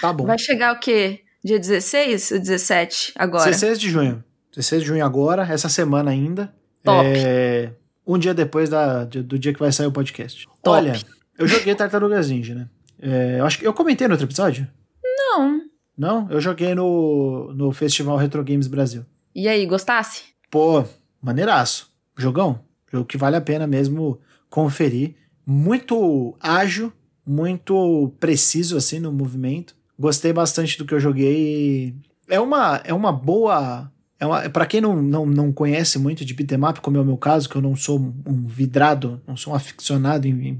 Tá bom. Vai chegar o quê? Dia 16 ou 17 agora? 16 de junho. 16 de junho agora, essa semana ainda. Top. É, um dia depois da, do dia que vai sair o podcast. Top. Olha, eu joguei Tartarugas Ninja, né? É, eu acho que eu comentei no outro episódio. Não. Não, eu joguei no, no Festival Retro Games Brasil. E aí, gostasse? Pô, maneiraço. Jogão. Jogo que vale a pena mesmo conferir. Muito ágil, muito preciso assim no movimento. Gostei bastante do que eu joguei. É uma, é uma boa. É uma, para quem não, não, não conhece muito de beat'em up, como é o meu caso, que eu não sou um vidrado, não sou um aficionado em, em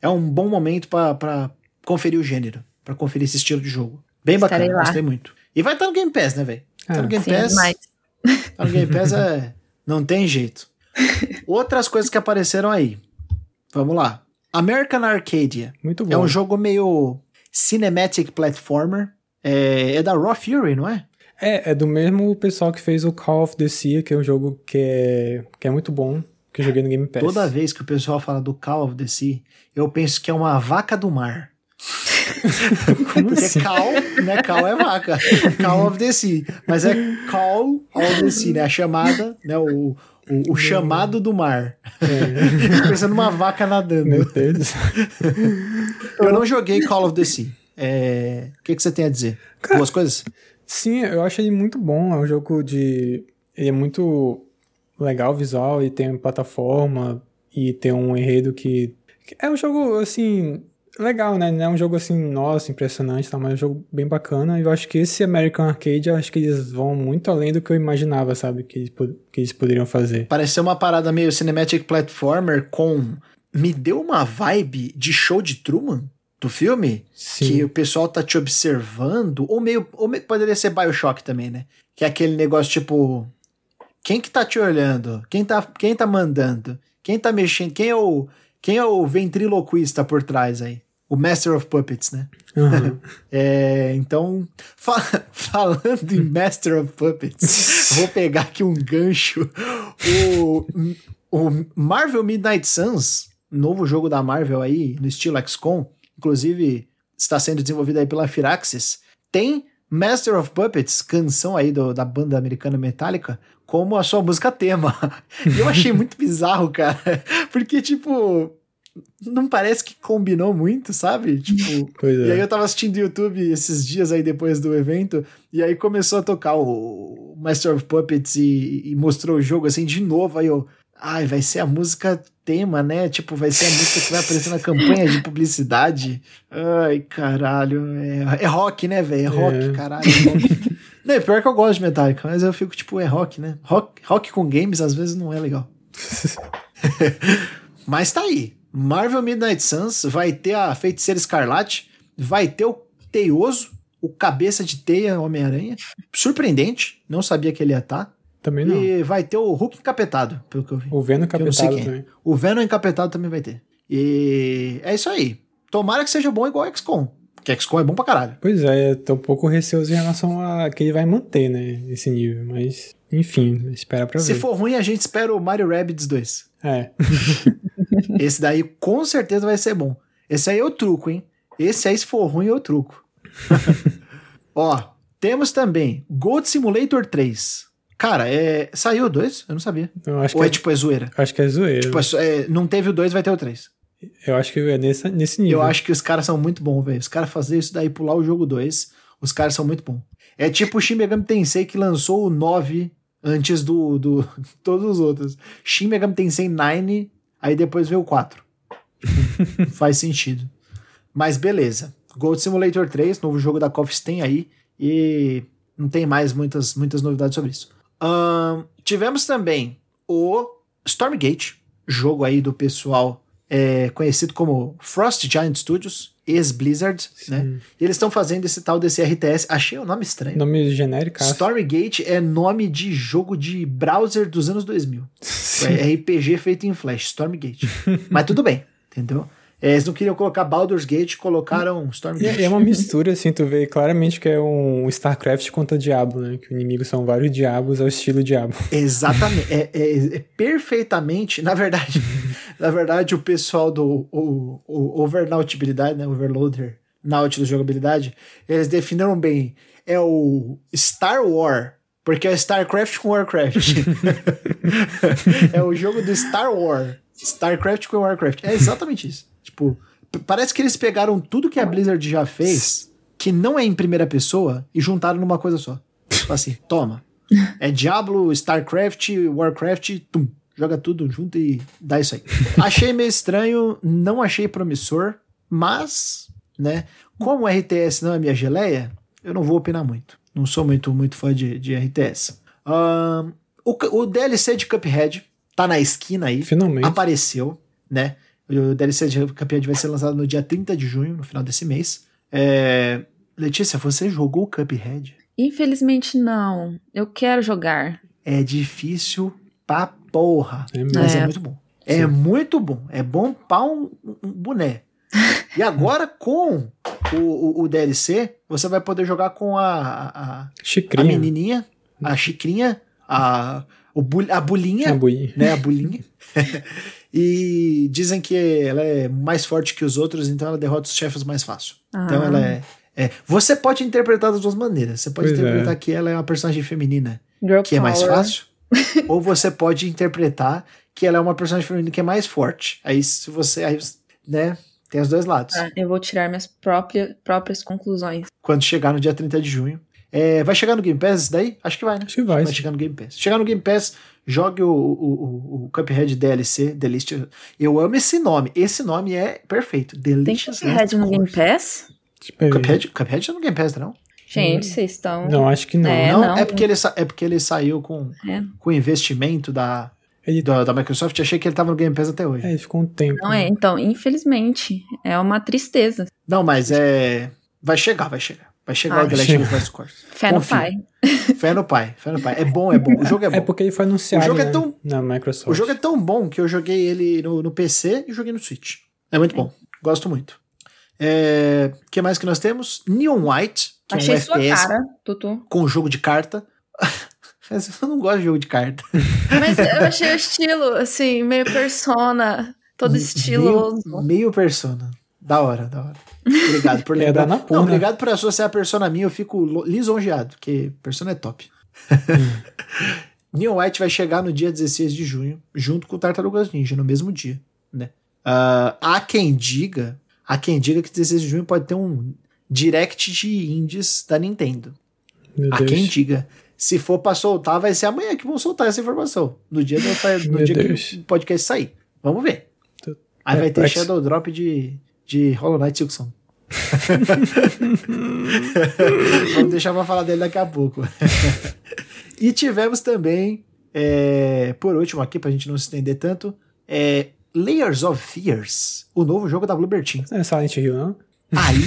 é um bom momento para conferir o gênero, para conferir esse estilo de jogo. Bem Estarei bacana, lá. gostei muito. E vai estar no Game Pass, né, velho? Tá no ah, Game sim, Pass. Demais. Tá no Game Pass é. Não tem jeito. *laughs* Outras coisas que apareceram aí. Vamos lá. American Arcadia. Muito bom. É um jogo meio cinematic platformer. É, é da Raw Fury, não é? É, é do mesmo pessoal que fez o Call of the Sea, que é um jogo que é, que é muito bom, que eu joguei no Game Pass. Toda vez que o pessoal fala do Call of the Sea, eu penso que é uma vaca do mar. *laughs* Como Porque assim? Call, né? Call é vaca. Call of the Sea. Mas é Call of the Sea, né? A chamada, né? O, o, o chamado do mar. É. Pensando numa vaca nadando. Meu Deus. eu não joguei Call of the Sea. É... O que, que você tem a dizer? Cara, Duas coisas? Sim, eu acho ele muito bom. É um jogo de. Ele é muito legal visual e tem plataforma e tem um enredo que. É um jogo, assim, legal, né? Não é um jogo assim, nossa, impressionante, tá? mas é um jogo bem bacana. E eu acho que esse American Arcade, eu acho que eles vão muito além do que eu imaginava, sabe? Que eles, que eles poderiam fazer. Pareceu uma parada meio cinematic platformer com. Me deu uma vibe de show de Truman do filme. Sim. Que o pessoal tá te observando. Ou meio. Ou meio, poderia ser Bioshock também, né? Que é aquele negócio tipo. Quem que tá te olhando? Quem tá, quem tá mandando? Quem tá mexendo? Quem é o. Quem é o ventriloquista por trás aí? O Master of Puppets, né? Uhum. *laughs* é, então, fa *laughs* falando em Master of Puppets, *laughs* vou pegar aqui um gancho. O, o Marvel Midnight Suns, novo jogo da Marvel aí, no estilo XCOM, inclusive está sendo desenvolvido aí pela Firaxis, tem Master of Puppets, canção aí do, da banda americana Metallica, como a sua música tema. E *laughs* eu achei muito bizarro, cara, *laughs* porque, tipo, não parece que combinou muito, sabe? Tipo, é. e aí eu tava assistindo YouTube esses dias aí depois do evento, e aí começou a tocar o Master of Puppets e, e mostrou o jogo assim de novo, aí eu, ai, vai ser a música tema, né? Tipo, vai ser a música que vai aparecer na campanha de publicidade. Ai, caralho, é, é rock, né, velho? É rock, é. caralho. É rock. *laughs* não, é pior que eu gosto de Metallica, mas eu fico tipo, é rock, né? Rock, rock com games às vezes não é legal. *laughs* mas tá aí. Marvel Midnight Suns vai ter a Feiticeira Escarlate, vai ter o Teioso, o Cabeça de Teia Homem-Aranha. Surpreendente, não sabia que ele ia estar. Também não. E vai ter o Hulk encapetado, pelo que eu vi. O Venom encapetado também. O Venom encapetado também vai ter. E é isso aí. Tomara que seja bom igual o XCOM. Que XCOM é bom pra caralho. Pois é, tô um pouco receoso em relação a que ele vai manter, né, esse nível. Mas, enfim, espera pra ver. Se for ruim, a gente espera o Mario Rabbids 2. É. *laughs* Esse daí com certeza vai ser bom. Esse aí é o truco, hein? Esse aí, se for ruim, é o truco. *laughs* Ó, temos também Gold Simulator 3. Cara, é... saiu o 2? Eu não sabia. Eu acho Ou é, é, tipo, é zoeira? Acho que é zoeira. Tipo, é, não teve o 2, vai ter o 3. Eu acho que é nesse, nesse nível. Eu acho que os caras são muito bons, velho. Os caras fazer isso daí, pular o jogo 2, os caras são muito bons. É tipo o Shin Megami Tensei que lançou o 9 antes do, do *laughs* todos os outros. Shin Megami Tensei 9 Aí depois veio o 4. *laughs* Faz sentido. Mas beleza. Gold Simulator 3, novo jogo da Coffee tem aí. E não tem mais muitas, muitas novidades sobre isso. Um, tivemos também o Stormgate, jogo aí do pessoal é, conhecido como Frost Giant Studios, ex-Blizzard, né? E eles estão fazendo esse tal desse RTS. Achei o nome estranho. Nome genérico. Stormgate é nome de jogo de browser dos anos 2000. *laughs* Sim. É RPG feito em Flash, Stormgate. *laughs* Mas tudo bem, entendeu? É, eles não queriam colocar Baldur's Gate, colocaram Stormgate. É, é uma *laughs* mistura, assim, tu vê claramente que é um StarCraft contra Diablo, né? Que o inimigo são vários diabos ao estilo Diablo. *laughs* Exatamente. é, é, é, perfeitamente. Na verdade, *laughs* na verdade, o pessoal do o, o Overnautibilidade, né? Overloader Nautilus jogabilidade, eles definiram bem. É o Star War porque é StarCraft com Warcraft. é o jogo do Star War. StarCraft com Warcraft. É exatamente isso. Tipo, parece que eles pegaram tudo que a Blizzard já fez, que não é em primeira pessoa, e juntaram numa coisa só. Tipo assim, *laughs* toma. É Diablo, StarCraft, Warcraft, tum. Joga tudo junto e dá isso aí. *laughs* Achei meio estranho, não achei promissor, mas, né, como o RTS não é minha geleia, eu não vou opinar muito. Não sou muito, muito fã de, de RTS. Um, o, o DLC de Cuphead tá na esquina aí. Finalmente. Apareceu, né? O DLC de Cuphead vai ser lançado no dia 30 de junho, no final desse mês. É, Letícia, você jogou Cuphead? Infelizmente não. Eu quero jogar. É difícil pra porra. É mas é, É. muito bom. É muito bom. É bom pra um, um boné. *laughs* E agora, com o, o, o DLC, você vai poder jogar com a, a, a- menininha, a chicrinha, a, o bu, a bulinha, A bui. né? A bulinha. *laughs* e dizem que ela é mais forte que os outros, então ela derrota os chefes mais fácil. Então Ah. ela é, é- Você pode interpretar das duas maneiras. Você pode Pois é. interpretar que ela é uma personagem feminina Girl que é mais power. fácil. *laughs* ou você pode interpretar que ela é uma personagem feminina que é mais forte. Aí se você. Aí, né? Tem os dois lados. Ah, eu vou tirar minhas próprias, próprias conclusões. Quando chegar no dia 30 de junho. É, vai chegar no Game Pass isso daí? Acho que vai, né? Acho que vai. Vai chegar no Game Pass. Chegar no Game Pass, jogue o, o, o, o Cuphead DLC, Delicious. Eu amo esse nome. Esse nome é perfeito. Tem Delicious Cuphead no Game. Pass? Cuphead, Cuphead tá no Game Pass, não? Gente, vocês estão. Não, acho que não. É, não, não. é porque ele, sa- é porque ele saiu com, É. com investimento da, Ele- da, da Microsoft. Achei que ele tava no Game Pass até hoje. É, ele ficou um tempo. Não é, então, infelizmente, é uma tristeza. Não, mas é. Vai chegar, vai chegar. Vai chegar Ah, o The Last of Us. Fé no pai. Fé no pai, fé no pai. É bom, é bom. O jogo é bom. É porque ele foi anunciado O jogo é né, tão- na Microsoft. O jogo é tão bom que eu joguei ele no, no PC e joguei no Switch. É muito bom. Gosto muito. É, O que mais que nós temos? Neon White, que Achei é um sua FPS cara, Tutu. com jogo de carta. *laughs* Eu não gosto de jogo de carta. Mas eu achei o estilo, assim, meio persona, todo estiloso. Meio, meio persona. Da hora, da hora. Obrigado por *laughs* É lembrar. da Anapurna. não, obrigado por associar a persona a mim, eu fico lisonjeado, porque persona é top. *laughs* Neon White vai chegar no dia 16 de junho, junto com Tartarugas Ninja, no mesmo dia, né? Ah, há quem diga, há quem diga que 16 de junho pode ter um direct de indies da Nintendo. Meu Há Deus. quem diga. Se for pra soltar, vai ser amanhã que vão soltar essa informação. No dia, do, *laughs* no dia Deus. que o podcast sair. Vamos ver. Aí vai ter perplexo. Shadow Drop de, de Hollow Knight Silksong. *laughs* Vamos deixar pra falar dele daqui a pouco. *laughs* e tivemos também, é, por último aqui, pra gente não se estender tanto, é, Layers of Fears, o novo jogo da Bloober Team. É Silent Hill, não? Aí.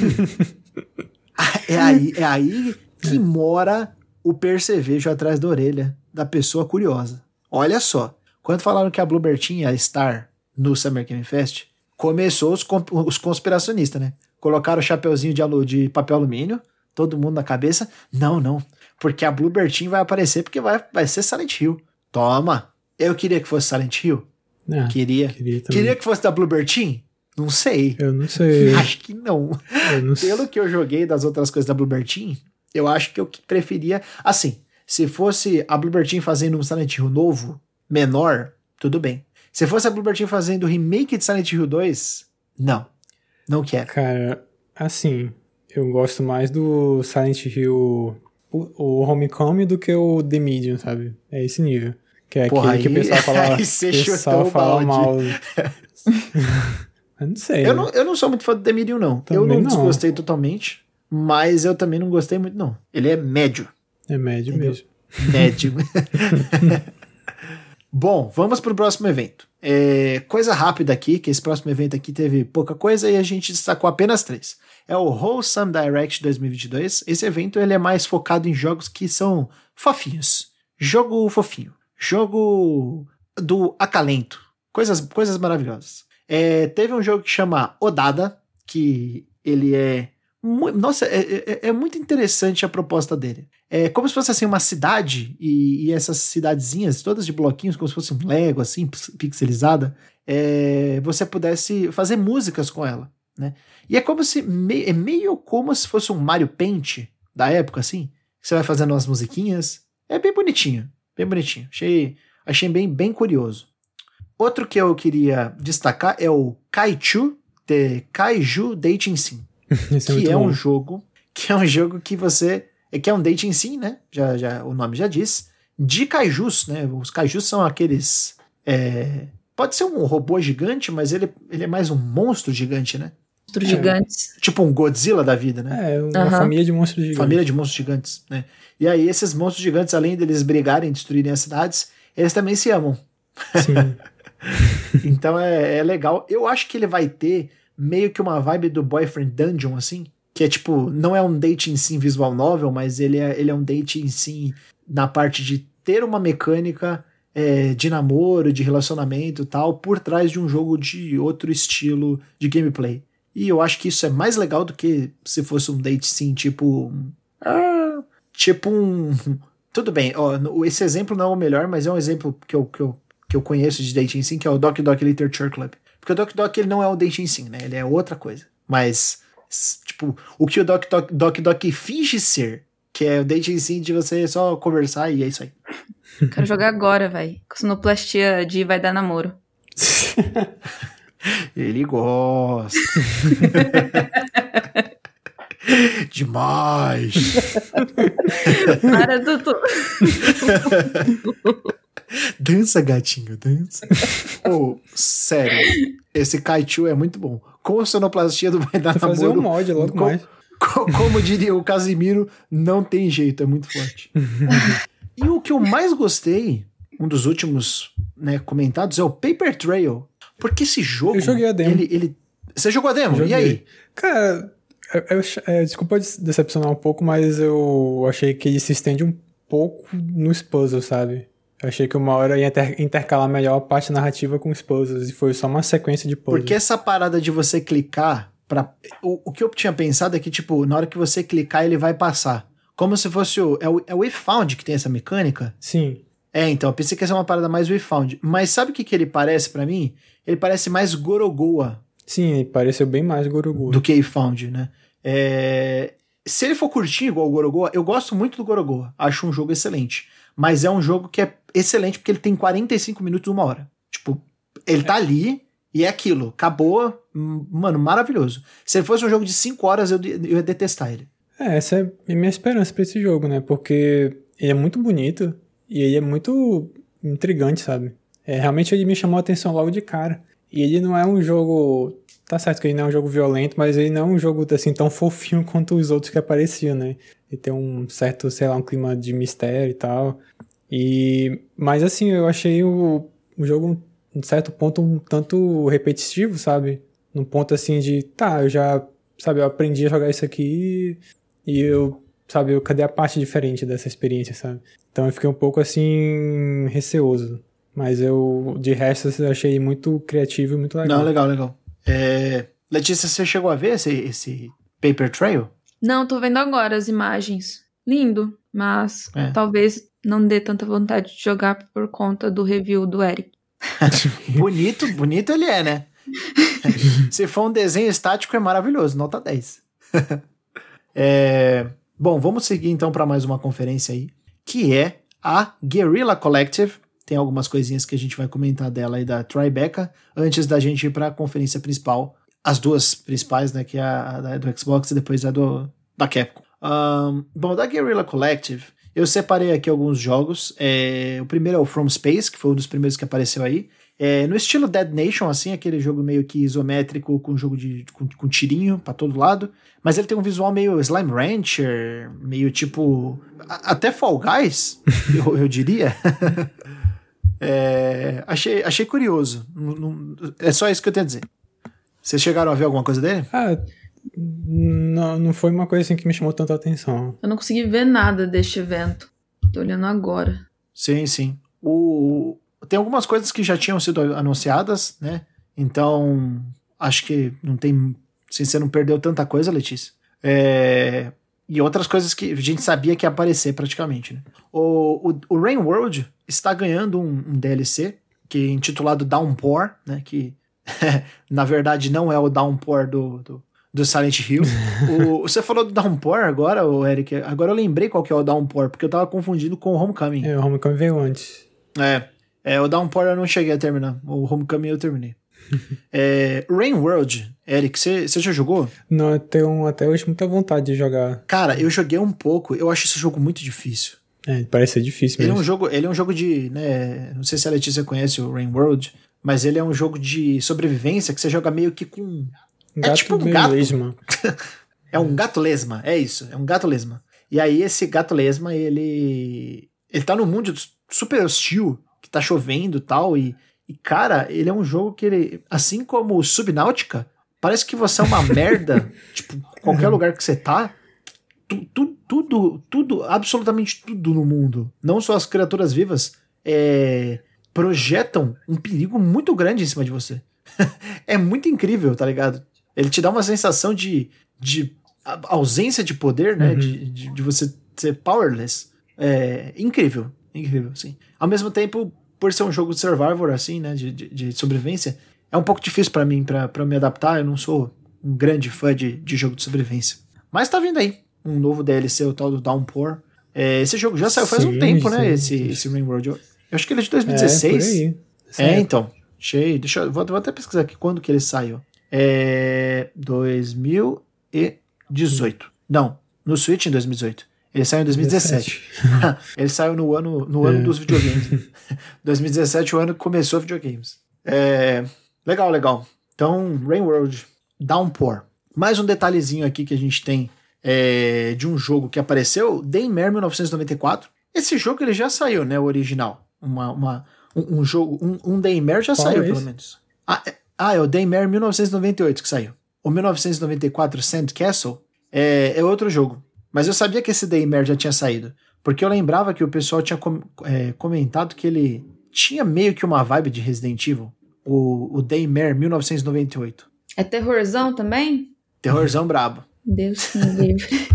*laughs* é aí, é aí que mora o percevejo atrás da orelha da pessoa curiosa. Olha só. Quando falaram que a Bluebird tinha estar no Summer Game Fest, começou os, os conspiracionistas, né? Colocaram o chapeuzinho de, alu- de papel alumínio, todo mundo na cabeça. Não, não. Porque a Bluebird Team vai aparecer porque vai, vai ser Silent Hill. Toma. Eu queria que fosse Silent Hill. Ah, Queria. queria. Queria que fosse da Bluebird Team? Não sei. Eu não sei. *laughs* Acho que não. Não. Pelo que eu joguei das outras coisas da Bluebird Team, eu acho que eu preferia. Assim, se fosse a Bluebird Team fazendo um Silent Hill novo, menor, tudo bem. Se fosse a Bluebird Team fazendo o remake de Silent Hill 2, não. Não quero. Cara, assim, eu gosto mais do Silent Hill, o, o Homecoming, do que o The Medium, sabe? É esse nível. Que é Porra, aquele que o aí- pessoal fala, *laughs* aí você pessoal fala mal. *laughs* eu não sei. Eu não, eu não sou muito fã do The Medium, não. eu Também não, não. desgostei totalmente, mas eu também não gostei muito, não. Ele é médio. É médio Entendeu? mesmo. Médio. *laughs* Bom, vamos pro próximo evento. É, coisa rápida aqui, que esse próximo evento aqui teve pouca coisa e a gente destacou apenas três. É o Wholesome Direct 2022. Esse evento ele é mais focado em jogos que são fofinhos. Jogo fofinho. Jogo do acalento. Coisas, coisas maravilhosas. É, teve um jogo que chama Odada, que ele é. Nossa, é, é- é muito interessante a proposta dele. É como se fosse assim uma cidade e, e essas cidadezinhas todas de bloquinhos, como se fosse um Lego assim, pix- pixelizada, é, você pudesse fazer músicas com ela, né? E é como se me- é meio como se fosse um Mario Paint da época assim, você vai fazendo umas musiquinhas. É bem bonitinho, bem bonitinho. Achei, achei bem bem curioso. Outro que eu queria destacar é o Kaichu The Kaiju Dating Sim *laughs* Esse é que é bom. um jogo que é um jogo que você é que é um dating sim, né? Já, já o nome já diz de kaijus, né? Os kaijus são aqueles é, pode ser um robô gigante, mas ele, ele é mais um monstro gigante, né? Monstros gigantes. Tipo um Godzilla da vida, né? É, uma Aham. família de monstros gigantes. Família de monstros gigantes, né? E aí esses monstros gigantes, além deles brigarem, destruírem as cidades, eles também se amam. Sim. *laughs* Então é, é legal. Eu acho que ele vai ter meio que uma vibe do Boyfriend Dungeon, assim. que é tipo, não é um dating sim visual novel, mas ele é, ele é um dating sim na parte de ter uma mecânica é, de namoro, de relacionamento tal, por trás de um jogo de outro estilo de gameplay. E eu acho que isso é mais legal do que se fosse um date sim, tipo. Ah, tipo um. *laughs* Tudo bem, ó, esse exemplo não é o melhor, mas é um exemplo que eu, que eu, que eu conheço de dating sim, que é o Doc Doc Literature Club. Porque o Doc Doc ele não é o sim, né? Ele é outra coisa. Mas, tipo, o que o Doc Doc, Doc, Doc finge ser, que é o sim de você só conversar e é isso aí. Quero jogar agora, velho. Sonoplastia de vai dar namoro. *laughs* Ele gosta. *laughs* Demais. Para, Dudu. *laughs* dança, gatinho, dança. *laughs* oh, sério, esse Kaichu é muito bom. Com a sonoplastia do Vai Dar Namoro. fazer um mod logo com, mais. Com, como diria o Casimiro, não tem jeito, é muito forte. *laughs* e o que eu mais gostei, um dos últimos né, comentados, é o Paper Trail. Porque esse jogo. Eu joguei a demo. Ele, ele... Você jogou a demo? E aí? Cara, eu, eu, é, desculpa decepcionar um pouco, mas eu achei que ele se estende um pouco nos puzzles, sabe? Eu achei que uma hora ia inter intercalar melhor a parte narrativa com os puzzles e foi só uma sequência de puzzles. Porque essa parada de você clicar para o, o que eu tinha pensado é que tipo, na hora que você clicar ele vai passar. Como se fosse o é o, é o Found que tem essa mecânica? Sim. É, então, eu pensei que ia ser uma parada mais We Found. Mas sabe o que, que ele parece para mim? Ele parece mais Gorogoa. Sim, ele pareceu bem mais Gorogoa. Do que We Found, né? É... Se ele for curtinho igual o Gorogoa, eu gosto muito do Gorogoa. Acho um jogo excelente. Mas é um jogo que é excelente porque ele tem 45 minutos, uma hora. Tipo, ele tá ali e é aquilo. Acabou. Mano, maravilhoso. Se ele fosse um jogo de 5 horas, eu, eu ia detestar ele. É, essa é a minha esperança pra esse jogo, né? Porque ele é muito bonito e ele é muito intrigante, sabe? É, realmente ele me chamou a atenção logo de cara. E ele não é um jogo. Tá certo que ele não é um jogo violento, mas ele não é um jogo assim tão fofinho *laughs* quanto os outros que apareciam, né? Ele tem um certo, sei lá, um clima de mistério e tal. E, mas assim, eu achei o, o jogo, em certo ponto, um tanto repetitivo, sabe? Num ponto assim de, tá, eu já, sabe, eu aprendi a jogar isso aqui e eu, sabe, eu, cadê a parte diferente dessa experiência, sabe? Então eu fiquei um pouco assim, receoso. Mas eu, de resto, eu achei muito criativo e muito legal. Não, legal, legal. É... Letícia, você chegou a ver esse, esse Paper Trail? Não, tô vendo agora as imagens. Lindo, mas é. talvez não dê tanta vontade de jogar por conta do review do Eric. *laughs* bonito, bonito ele é, né? *laughs* Se for um desenho estático, é maravilhoso, nota 10. *laughs* é, bom, vamos seguir então para mais uma conferência aí, que é a Guerrilla Collective. Tem algumas coisinhas que a gente vai comentar dela aí da Tribeca, antes da gente ir para a conferência principal. As duas principais, né? Que é a, a do Xbox e depois a do, da Capcom. Um, bom, da Guerrilla Collective, eu separei aqui alguns jogos. É, o primeiro é o From Space, que foi um dos primeiros que apareceu aí. É, no estilo Dead Nation, assim, aquele jogo meio que isométrico, com jogo de com, com tirinho para todo lado. Mas ele tem um visual meio Slime Rancher, meio tipo. A, até Fall Guys, *laughs* eu, eu diria. *laughs* é, achei, achei curioso. é só isso que eu tenho a dizer. Vocês chegaram a ver alguma coisa dele? Ah, não, não foi uma coisa assim que me chamou tanta atenção. Eu não consegui ver nada deste evento. Tô olhando agora. Sim, sim. O... Tem algumas coisas que já tinham sido anunciadas, né? Então, acho que não tem. Assim, você não perdeu tanta coisa, Letícia. É... E outras coisas que a gente sabia que ia aparecer praticamente, né? O, o, o Rain World está ganhando um, um DLC que é intitulado Downpour, né? Que *laughs* na verdade não é o Downpour do, do do Silent Hill. *laughs* o, você falou do Downpour agora, o Eric. Agora eu lembrei qual que é o Downpour, porque eu tava confundindo com o Homecoming. É, o Homecoming veio antes. É. É, o Downpour eu não cheguei a terminar. O Homecoming eu terminei. *laughs* é, Rain World, Eric, você já jogou? Não, eu tenho até hoje muita vontade de jogar. Cara, eu joguei um pouco. Eu acho esse jogo muito difícil. É, parece ser difícil mesmo. Ele é um jogo, ele é um jogo de, né, não sei se a Letícia conhece o Rain World, mas ele é um jogo de sobrevivência que você joga meio que com Gato é tipo um gato. Lesma. *laughs* é um gato lesma, é isso, é um gato lesma. E aí esse gato lesma, ele ele tá num mundo super hostil, que tá chovendo e tal, e, cara, ele é um jogo que ele, assim como Subnáutica, Parece que você é uma *laughs* merda, tipo, qualquer lugar que você tá, tu, tu, tudo, tudo, absolutamente tudo no mundo, não só as criaturas vivas, é, projetam um perigo muito grande em cima de você. *laughs* é muito incrível, tá ligado? Ele te dá uma sensação de, de ausência de poder, né? Uhum. De, de, de, você ser powerless. É incrível, incrível, sim. Ao mesmo tempo, por ser um jogo de survivor, assim, né? De, de, de sobrevivência, é um pouco difícil para mim, para me adaptar. Eu não sou um grande fã de, de jogo de sobrevivência. Mas tá vindo aí um novo DLC, o tal do Downpour. É, esse jogo já saiu faz sim, um tempo, né, sim, né? Esse, esse Rain World. Eu, eu acho que ele é de 2016. É, é então. Cheio. Deixa eu, vou, vou, até pesquisar aqui quando que ele saiu. É 2018. Não, no Switch em 2018. Ele saiu em 2017. *laughs* ele saiu no ano, no ano é. dos videogames. *laughs* 2017 o ano que começou videogames. É, legal, legal. Então, Rain World Downpour. Mais um detalhezinho aqui que a gente tem é, de um jogo que apareceu, Daymare 1994. Esse jogo ele já saiu, né, o original. Uma, uma um, um, jogo, um, um Daymare já Qual saiu, é pelo menos. Ah é, ah, é o Daymare 1998 que saiu. O 1994 Sandcastle é, é outro jogo. Mas eu sabia que esse Daymare já tinha saído. Porque eu lembrava que o pessoal tinha com, é, comentado que ele tinha meio que uma vibe de Resident Evil. O, o Daymare 1998. É terrorzão também? Terrorzão brabo. Deus me livre.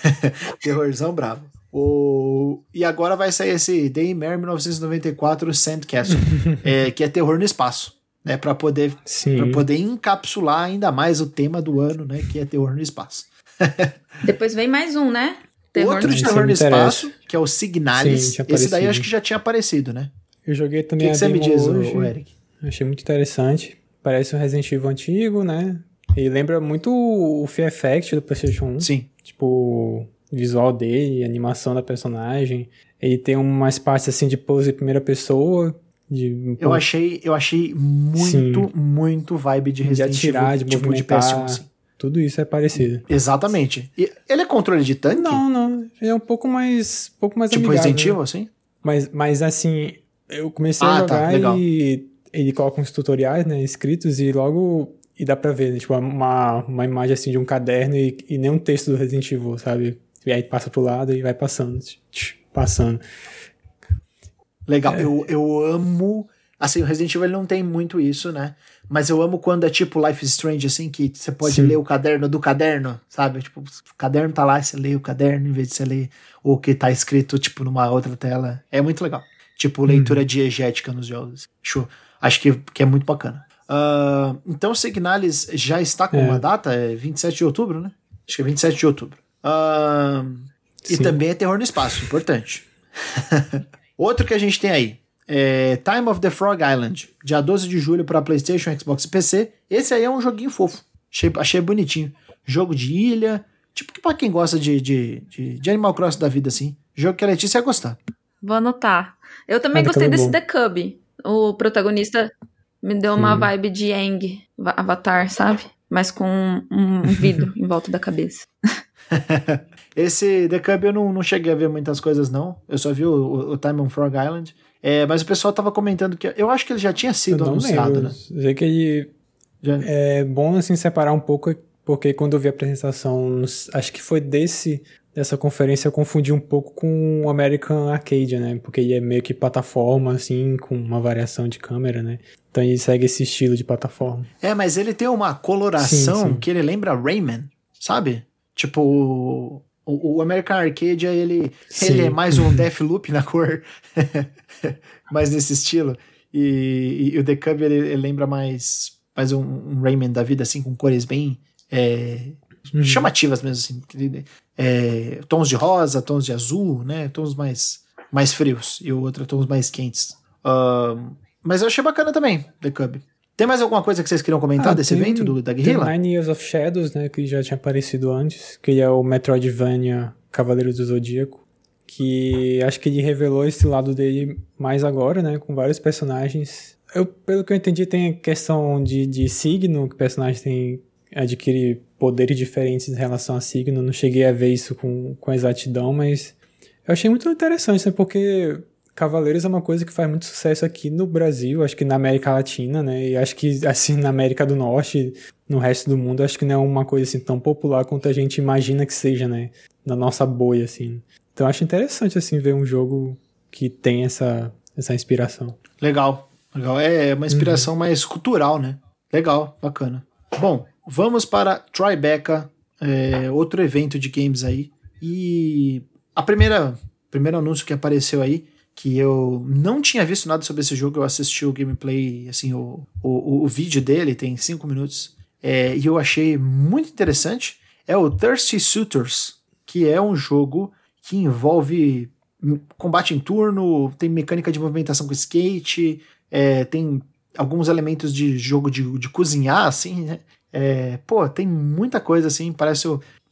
*laughs* terrorzão brabo. O... E agora vai sair esse Daymare 1994 Sandcastle, é, que é terror no espaço, né? Para poder, pra poder encapsular ainda mais o tema do ano, né? Que é terror no espaço. *laughs* Depois vem mais um, né? Terror Outro de terror no espaço, que é o Signalis. Sim, Esse daí acho que já tinha aparecido, né? Eu joguei também que a que você me diz, hoje. O Eric? Achei muito interessante. Parece um Resident Evil antigo, né? E lembra muito o Fear Effect do PlayStation 1. Sim. Tipo, visual dele, animação da personagem. Ele tem umas partes assim de pose em primeira pessoa. De, eu achei, eu achei muito, Sim. muito vibe de Resident de atirar, Evil, de tipo de PS1, assim. Tudo isso é parecido. Exatamente. E ele é controle de tanque? Não, não. Ele é um pouco mais, um pouco mais tipo amigável. Resident Evil, assim? Mas, mas assim, eu comecei ah, a tá, jogar tá, e ele coloca uns tutoriais, né, escritos e logo e dá pra ver, né, tipo, uma, uma imagem assim de um caderno e, e nem um texto do Resident Evil, sabe? E aí passa pro lado e vai passando, passando. Legal, é. eu, eu amo. Assim, o Resident Evil não tem muito isso, né? Mas eu amo quando é tipo Life is Strange, assim, que você pode Sim. ler o caderno do caderno, sabe? Tipo, o caderno tá lá, você lê o caderno em vez de você ler o que tá escrito, tipo, numa outra tela. É muito legal. Tipo, leitura hum. diegética nos jogos. Acho, acho que, que é muito bacana. Uh, então, Signalis já está com é. uma data, é 27 de outubro, né? Acho que é 27 de outubro. Uh, e também é terror no espaço, importante. *laughs* Outro que a gente tem aí é Time of the Frog Island, dia 12 de julho para PlayStation, Xbox e PC. Esse aí é um joguinho fofo. Achei, achei bonitinho. Jogo de ilha, tipo que pra quem gosta de, de, de, de Animal Crossing da vida, assim. Jogo que a Letícia ia gostar. Vou anotar. Eu também é gostei desse The Cub. O protagonista me deu uma hum. vibe de Aang, Avatar, sabe? Mas com um vidro *laughs* em volta da cabeça. *laughs* Esse The Cub eu não, não cheguei a ver muitas coisas, não. Eu só vi o, o, o Time on Frog Island. É, mas o pessoal tava comentando que. Eu acho que ele já tinha sido anunciado, lembro. né? Sei que ele. Já. É bom assim separar um pouco, porque quando eu vi a apresentação, acho que foi desse dessa conferência eu confundi um pouco com o American Arcade, né? Porque ele é meio que plataforma, assim, com uma variação de câmera, né? Então ele segue esse estilo de plataforma. É, mas ele tem uma coloração sim, sim. que ele lembra Rayman, sabe? Tipo, o, o American Arcade, ele, ele é mais um *laughs* Deathloop na cor, *laughs* mais nesse estilo. E, e, o The Cub, ele, ele, lembra mais, mais um, um, Rayman da vida, assim, com cores bem é, hum. chamativas mesmo, assim. É, tons de rosa, tons de azul, né? Tons mais, mais frios. E o outro tons mais quentes. Uh, mas eu achei bacana também, The Cub. Tem mais alguma coisa que vocês queriam comentar ah, desse tem, evento do, da Guerrilla? Tem Nine Years of Shadows, né, que já tinha aparecido antes, que é o Metroidvania Cavaleiro do Zodíaco, que acho que ele revelou esse lado dele mais agora, né, com vários personagens. Eu, pelo que eu entendi, tem a questão de, de signo, que o personagem tem adquire poderes diferentes em relação a signo. Não cheguei a ver isso com, com exatidão, mas eu achei muito interessante, né, porque Cavaleiros é uma coisa que faz muito sucesso aqui no Brasil, acho que na América Latina, né? E acho que, assim, na América do Norte, no resto do mundo, acho que não é uma coisa, assim, tão popular quanto a gente imagina que seja, né? Na nossa bolha, assim. Então acho interessante, assim, ver um jogo que tem essa, essa inspiração. Legal, legal. É uma inspiração uhum. mais cultural, né? Legal, bacana. Bom, vamos para Tribeca, é, outro evento de games aí. E a primeira primeiro anúncio que apareceu aí que eu não tinha visto nada sobre esse jogo, eu assisti o gameplay, assim, o, o, o vídeo dele, tem 5 minutos, é, e eu achei muito interessante, é o Thirsty Suitors, que é um jogo que envolve combate em turno, tem mecânica de movimentação com skate, é, tem alguns elementos de jogo de, de cozinhar, assim, né? É, pô, tem muita coisa, assim, parece,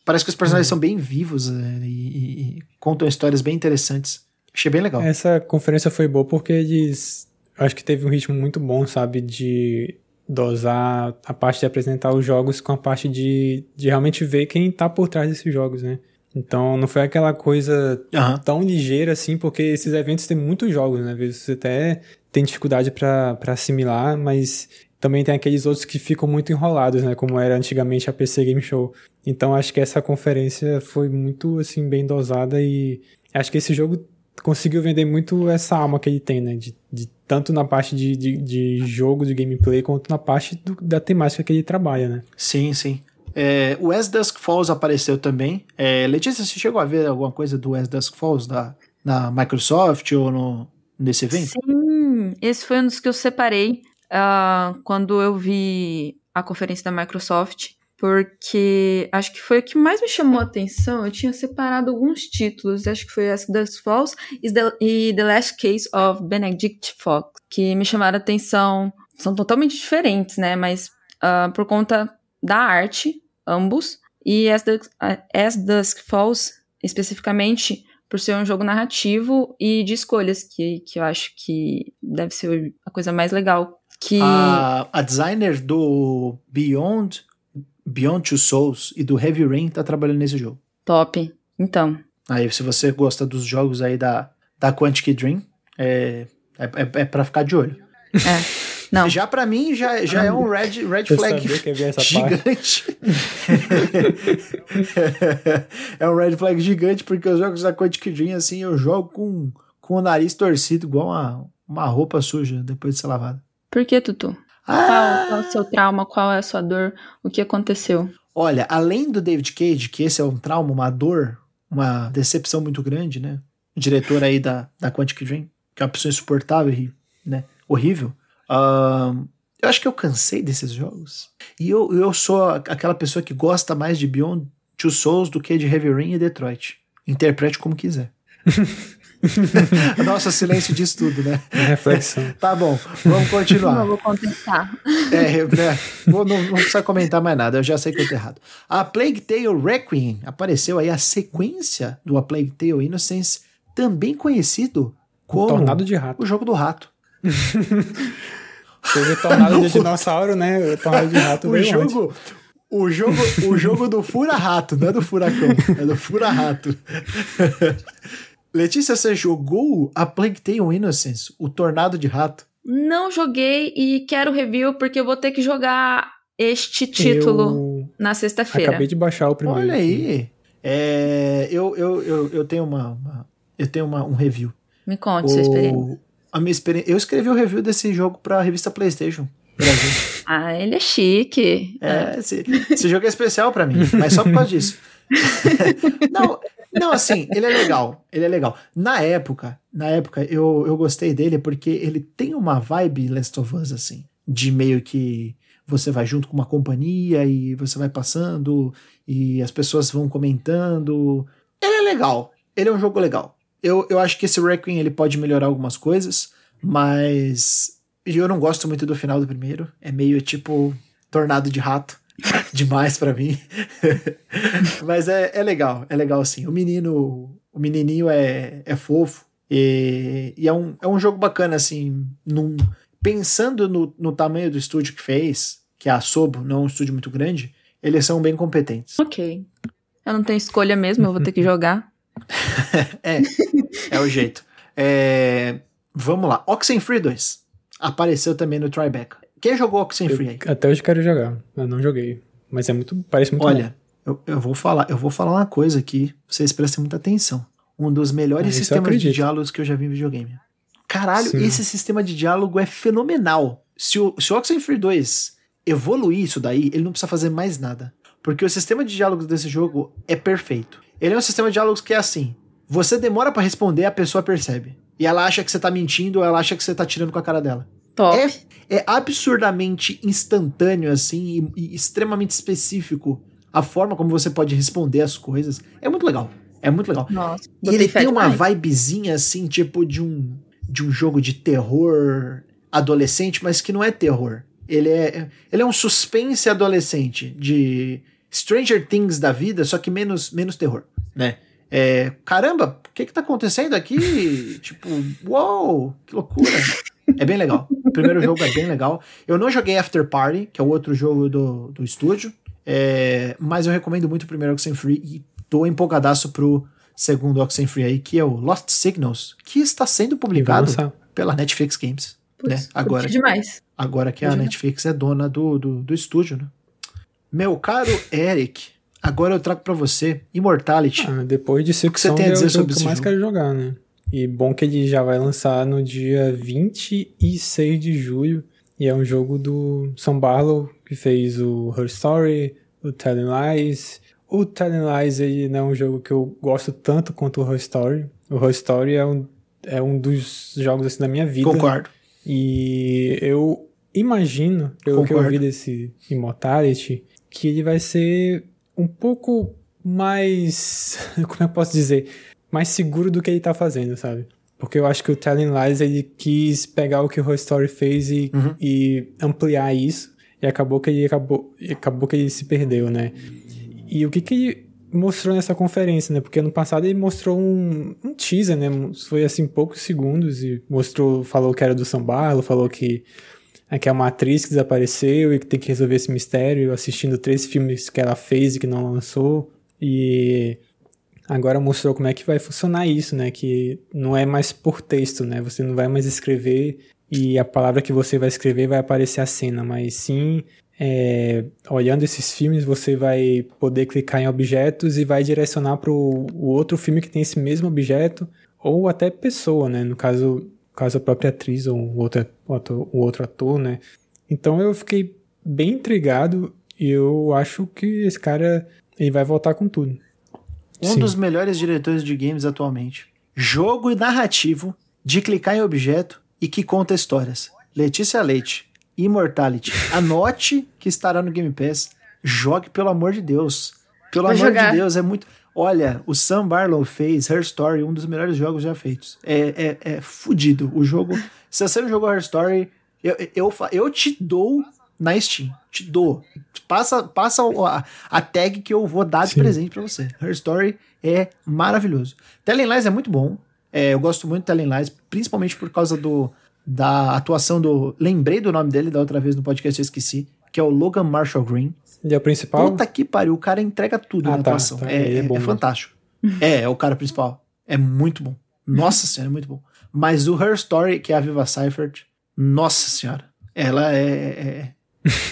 parece que os personagens uhum. são bem vivos é, e, e, e contam histórias bem interessantes. Achei bem legal. Essa conferência foi boa porque eles. Acho que teve um ritmo muito bom, sabe? De dosar a parte de apresentar os jogos com a parte de, de realmente ver quem tá por trás desses jogos, né? Então não foi aquela coisa uhum. tão ligeira assim, porque esses eventos têm muitos jogos, né? Às vezes você até tem dificuldade para assimilar, mas também tem aqueles outros que ficam muito enrolados, né? Como era antigamente a PC Game Show. Então acho que essa conferência foi muito assim bem dosada e acho que esse jogo conseguiu vender muito essa alma que ele tem, né? De, de tanto na parte de, de, de, jogo, de gameplay, quanto na parte do, da temática que ele trabalha, né? Sim, sim. É, o As Dusk Falls apareceu também. É, Letícia, você chegou a ver alguma coisa do As Dusk Falls da, na Microsoft ou no, nesse evento? Sim, esse foi um dos que eu separei uh, quando eu vi a conferência da Microsoft porque acho que foi o que mais me chamou a atenção. Eu tinha separado alguns títulos, acho que foi Ask the Falls e The Last Case of Benedict Fox, que me chamaram a atenção. São totalmente diferentes, né? Mas uh, por conta da arte, ambos, e As, the, As Dusk Falls, especificamente, por ser um jogo narrativo e de escolhas, que, que eu acho que deve ser a coisa mais legal. Que... A, a designer do Beyond Beyond Two Souls e do Heavy Rain tá trabalhando nesse jogo. Top. Então. Aí, se você gosta dos jogos aí da, da Quantic Dream, é, é, é, é pra ficar de olho. É. Não. Já para mim, já, já é um red, red flag gigante. *laughs* é um red flag gigante, porque os jogos da Quantic Dream, assim, eu jogo com, com o nariz torcido, igual uma, uma roupa suja depois de ser lavada. Por que, Tutu? Ah. Qual é o seu trauma? Qual é a sua dor? O que aconteceu? Olha, além do David Cage, que esse é um trauma, uma dor, uma decepção muito grande, né? O diretor aí da, da Quantic Dream, que é uma pessoa insuportável e né, horrível. Uh, eu acho que eu cansei desses jogos. E eu, eu sou aquela pessoa que gosta mais de Beyond Two Souls do que de Heavy Rain e Detroit. Interprete como quiser. *laughs* *laughs* Nossa, silêncio diz tudo, né? reflexão. tá bom, vamos continuar. *laughs* Não vou contestar. É, né? Vou, não, não precisa comentar mais nada, eu já sei que eu tô errado. A Plague Tale Requiem apareceu aí a sequência do A Plague Tale Innocence, também conhecido como o Tornado de Rato. O jogo do rato. Teve Tornado de *laughs* Dinossauro, né? O Tornado de Rato o jogo, o jogo, o jogo do fura-rato, não é do furacão, é do fura-rato. Letícia, você jogou a Plague Tale Innocence, o Tornado de Rato? Não joguei e quero review porque eu vou ter que jogar este título eu na sexta-feira. Acabei de baixar o primeiro. Olha aí. É, eu, eu, eu, eu tenho uma, uma eu tenho uma, um review. Me conte o, sua experiência. A minha experiência. Eu escrevi o um review desse jogo para a revista PlayStation. Brasil. *laughs* ah, ele é chique. É, esse, esse jogo é especial para mim, mas só por causa disso. *laughs* não, não, assim, ele é legal. Ele é legal. Na época, na época, eu, eu gostei dele porque ele tem uma vibe Last of Us, assim. De meio que você vai junto com uma companhia e você vai passando e as pessoas vão comentando. Ele é legal. Ele é um jogo legal. Eu, eu acho que esse Requiem ele pode melhorar algumas coisas, mas eu não gosto muito do final do primeiro. É meio tipo tornado de rato. *laughs* demais para mim. *laughs* Mas é, é legal, é legal sim. O menino, o menininho é, é fofo e, e é, um, é um jogo bacana, assim, num, pensando no, no tamanho do estúdio que fez, que é a Sobo, não é um estúdio muito grande, eles são bem competentes. Ok. Eu não tenho escolha mesmo, eu vou ter que jogar. *laughs* é, é o jeito. É, vamos lá. Oxenfree 2 apareceu também no Tryback. Quem jogou Oxenfree aí? Até hoje quero jogar, eu não joguei. Mas é muito, parece muito Olha, eu, eu, vou falar, eu vou falar uma coisa aqui, vocês prestem muita atenção. Um dos melhores ah, sistemas de diálogos que eu já vi em videogame. Caralho, Sim. esse sistema de diálogo é fenomenal. Se o, se o Oxenfree 2 evoluir isso daí, ele não precisa fazer mais nada. Porque o sistema de diálogos desse jogo é perfeito. Ele é um sistema de diálogos que é assim: você demora para responder, a pessoa percebe. E ela acha que você tá mentindo, ou ela acha que você tá tirando com a cara dela. Top. É, é absurdamente instantâneo, assim, e, e, extremamente específico a forma como você pode responder as coisas. É muito legal. É muito legal. Nossa, e ele tem uma vibezinha, assim, tipo de um, de um jogo de terror adolescente, mas que não é terror. Ele é, ele é um suspense adolescente de Stranger Things da vida, só que menos, menos terror, né? É, caramba, o que que tá acontecendo aqui? *laughs* tipo, uou, que loucura. É bem legal. O primeiro jogo é bem legal. Eu não joguei After Party, que é o outro jogo do, do estúdio, é, mas eu recomendo muito o primeiro Oxenfree e tô empolgadaço pro segundo Oxenfree aí, que é o Lost Signals, que está sendo publicado pela Netflix Games. Né? Puts, né? Agora, demais. agora que a Netflix é dona do, do, do estúdio, né? Meu caro Eric, agora eu trago para você Immortality. Ah, depois de Silk Song é o jogo que eu mais jogo? quero jogar, né? E bom que ele já vai lançar no dia 26 de julho. E é um jogo do Sam Barlow, que fez o Her Story, o Telling Lies. O Telling Lies ele não é um jogo que eu gosto tanto quanto o Her Story. O Her Story é um, é um dos jogos assim da minha vida. Concordo. E eu imagino, pelo Concordo. que eu vi desse Immortality, que ele vai ser um pouco mais. *laughs* Como eu posso dizer? Mais seguro do que ele tá fazendo, sabe? Porque eu acho que o Telling Lies ele quis pegar o que o Horror Story fez e, uhum. e ampliar isso. E acabou que ele acabou, acabou que ele se perdeu, né? E o que que ele mostrou nessa conferência, né? Porque ano passado ele mostrou um, um teaser, né? Foi assim poucos segundos e mostrou, falou que era do Sambalo, falou que é que é uma atriz que desapareceu e que tem que resolver esse mistério, assistindo três filmes que ela fez e que não lançou. E agora mostrou como é que vai funcionar isso, né? Que não é mais por texto, né? Você não vai mais escrever e a palavra que você vai escrever vai aparecer a cena, mas sim é, olhando esses filmes, você vai poder clicar em objetos e vai direcionar para o outro filme que tem esse mesmo objeto, ou até pessoa, né? No caso, caso a própria atriz ou o outro, ator, o outro ator, né? Então eu fiquei bem intrigado e eu acho que esse cara ele vai voltar com tudo. Um Sim. dos melhores diretores de games atualmente. Jogo e narrativo de clicar em objeto e que conta histórias. Letícia Leite, Immortality. Anote que estará no Game Pass. Jogue, pelo amor de Deus. Pelo Vou amor jogar. de Deus, é muito. Olha, o Sam Barlow fez Her Story, um dos melhores jogos já feitos. É, é, é fudido. O jogo. se você não jogou Her Story, eu, eu, eu te dou na Steam. Te dou. Passa, passa a, a tag que eu vou dar de Sim. presente para você. Her Story é maravilhoso. Telling Lies é muito bom. É, eu gosto muito de Telling Lies, principalmente por causa do, da atuação do. Lembrei do nome dele da outra vez no podcast, eu esqueci. Que é o Logan Marshall Green. Ele é o principal? Puta que pariu, o cara entrega tudo ah, na tá, atuação. Tá, é, é, bom, é fantástico. é, é o cara principal. É muito bom. Nossa senhora, é muito bom. Mas o Her Story, que é a Viva Seifert, nossa senhora. Ela é, é,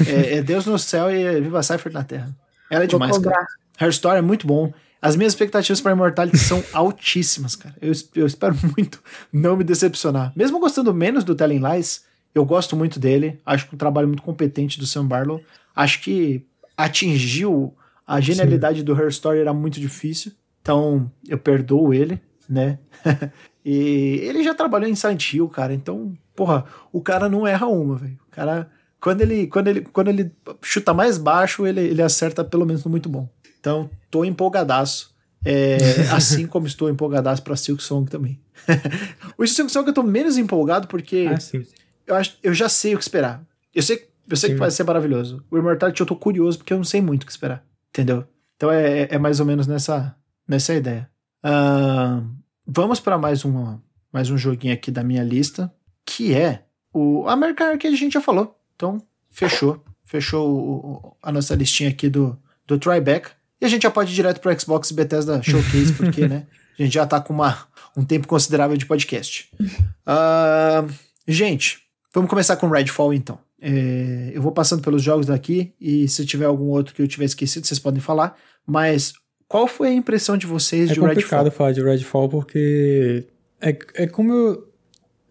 é, é Deus no céu e é Viva Seifert na terra. Ela é demais, cara. Her Story é muito bom. As minhas expectativas para Immortality são *laughs* altíssimas, cara. Eu, eu espero muito não me decepcionar. Mesmo gostando menos do Telling Lies, eu gosto muito dele. Acho que um trabalho muito competente do Sam Barlow. Acho que atingiu a genialidade Sim. do Her Story era muito difícil. Então, eu perdoo ele, né? *laughs* e ele já trabalhou em Silent Hill, cara. Então, porra, o cara não erra uma, velho. O cara, quando ele, quando ele, quando ele chuta mais baixo, ele, ele acerta pelo menos no muito bom. Então, tô empolgadaço. É, *laughs* assim como estou empolgadaço pra Silk Song também. *laughs* o Silk Song eu tô menos empolgado porque ah, eu, acho, eu já sei o que esperar. Eu sei, eu sei que vai ser maravilhoso. O Immortality eu tô curioso porque eu não sei muito o que esperar. Entendeu? Então é, é mais ou menos nessa, nessa ideia. Uh, vamos para mais, uma, mais um joguinho aqui da minha lista, que é o American Arcade a gente já falou. Então, fechou. Fechou o, a nossa listinha aqui do, do Tryback. E a gente já pode ir direto pro Xbox Bethesda Showcase, porque, né? A gente já tá com uma, um tempo considerável de podcast. Uh, gente, vamos começar com Redfall então. É, eu vou passando pelos jogos daqui e se tiver algum outro que eu tiver esquecido, vocês podem falar. Mas qual foi a impressão de vocês é de Redfall? É complicado falar de Redfall porque é, é como eu,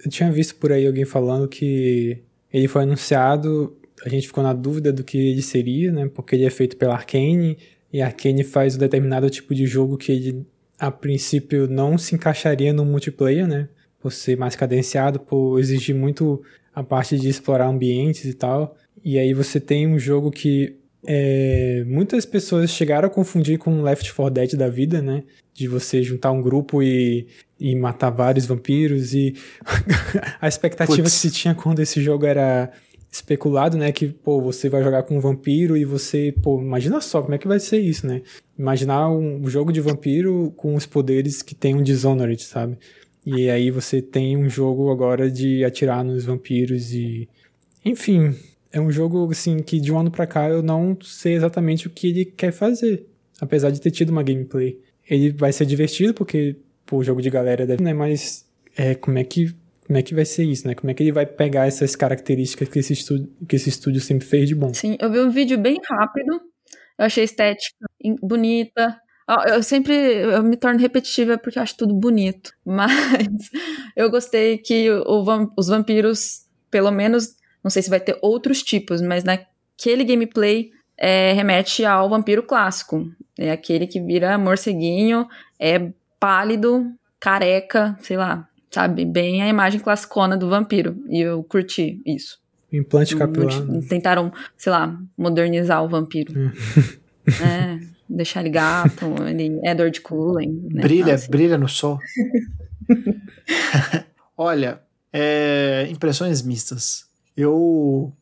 eu tinha visto por aí alguém falando que ele foi anunciado, a gente ficou na dúvida do que ele seria, né? Porque ele é feito pela Arkane e a Arkane faz um determinado tipo de jogo que ele a princípio não se encaixaria no multiplayer, né? Por ser mais cadenciado, por exigir muito a parte de explorar ambientes e tal. E aí você tem um jogo que é, muitas pessoas chegaram a confundir com Left 4 Dead da vida, né? De você juntar um grupo e, e matar vários vampiros e *laughs* a expectativa Puts. que se tinha quando esse jogo era especulado, né, que, pô, você vai jogar com um vampiro e você, pô, imagina só como é que vai ser isso, né? Imaginar um jogo de vampiro com os poderes que tem um Dishonored, sabe? E aí você tem um jogo agora de atirar nos vampiros e. Enfim, é um jogo assim que de um ano pra cá eu não sei exatamente o que ele quer fazer. Apesar de ter tido uma gameplay. Ele vai ser divertido, porque pô, jogo de galera deve, né? Mas é, como é que. Como é que vai ser isso, né? Como é que ele vai pegar essas características que esse estúdio, que esse estúdio sempre fez de bom? Sim, eu vi um vídeo bem rápido. Eu achei estética bonita. Eu sempre eu me torno repetitiva porque eu acho tudo bonito. *laughs* Mas eu gostei que o, os vampiros, pelo menos, não sei se vai ter outros tipos, mas naquele gameplay é, remete ao vampiro clássico. É aquele que vira morceguinho, é pálido, careca, sei lá, sabe? Bem a imagem classicona do vampiro. E eu curti isso. Implante capilar. Tentaram, sei lá, modernizar o vampiro. é. *laughs* é deixar ele gato, ele é dor de cooling. Né? Brilha, assim. brilha no sol. *laughs* Olha, é, impressões mistas. Eu.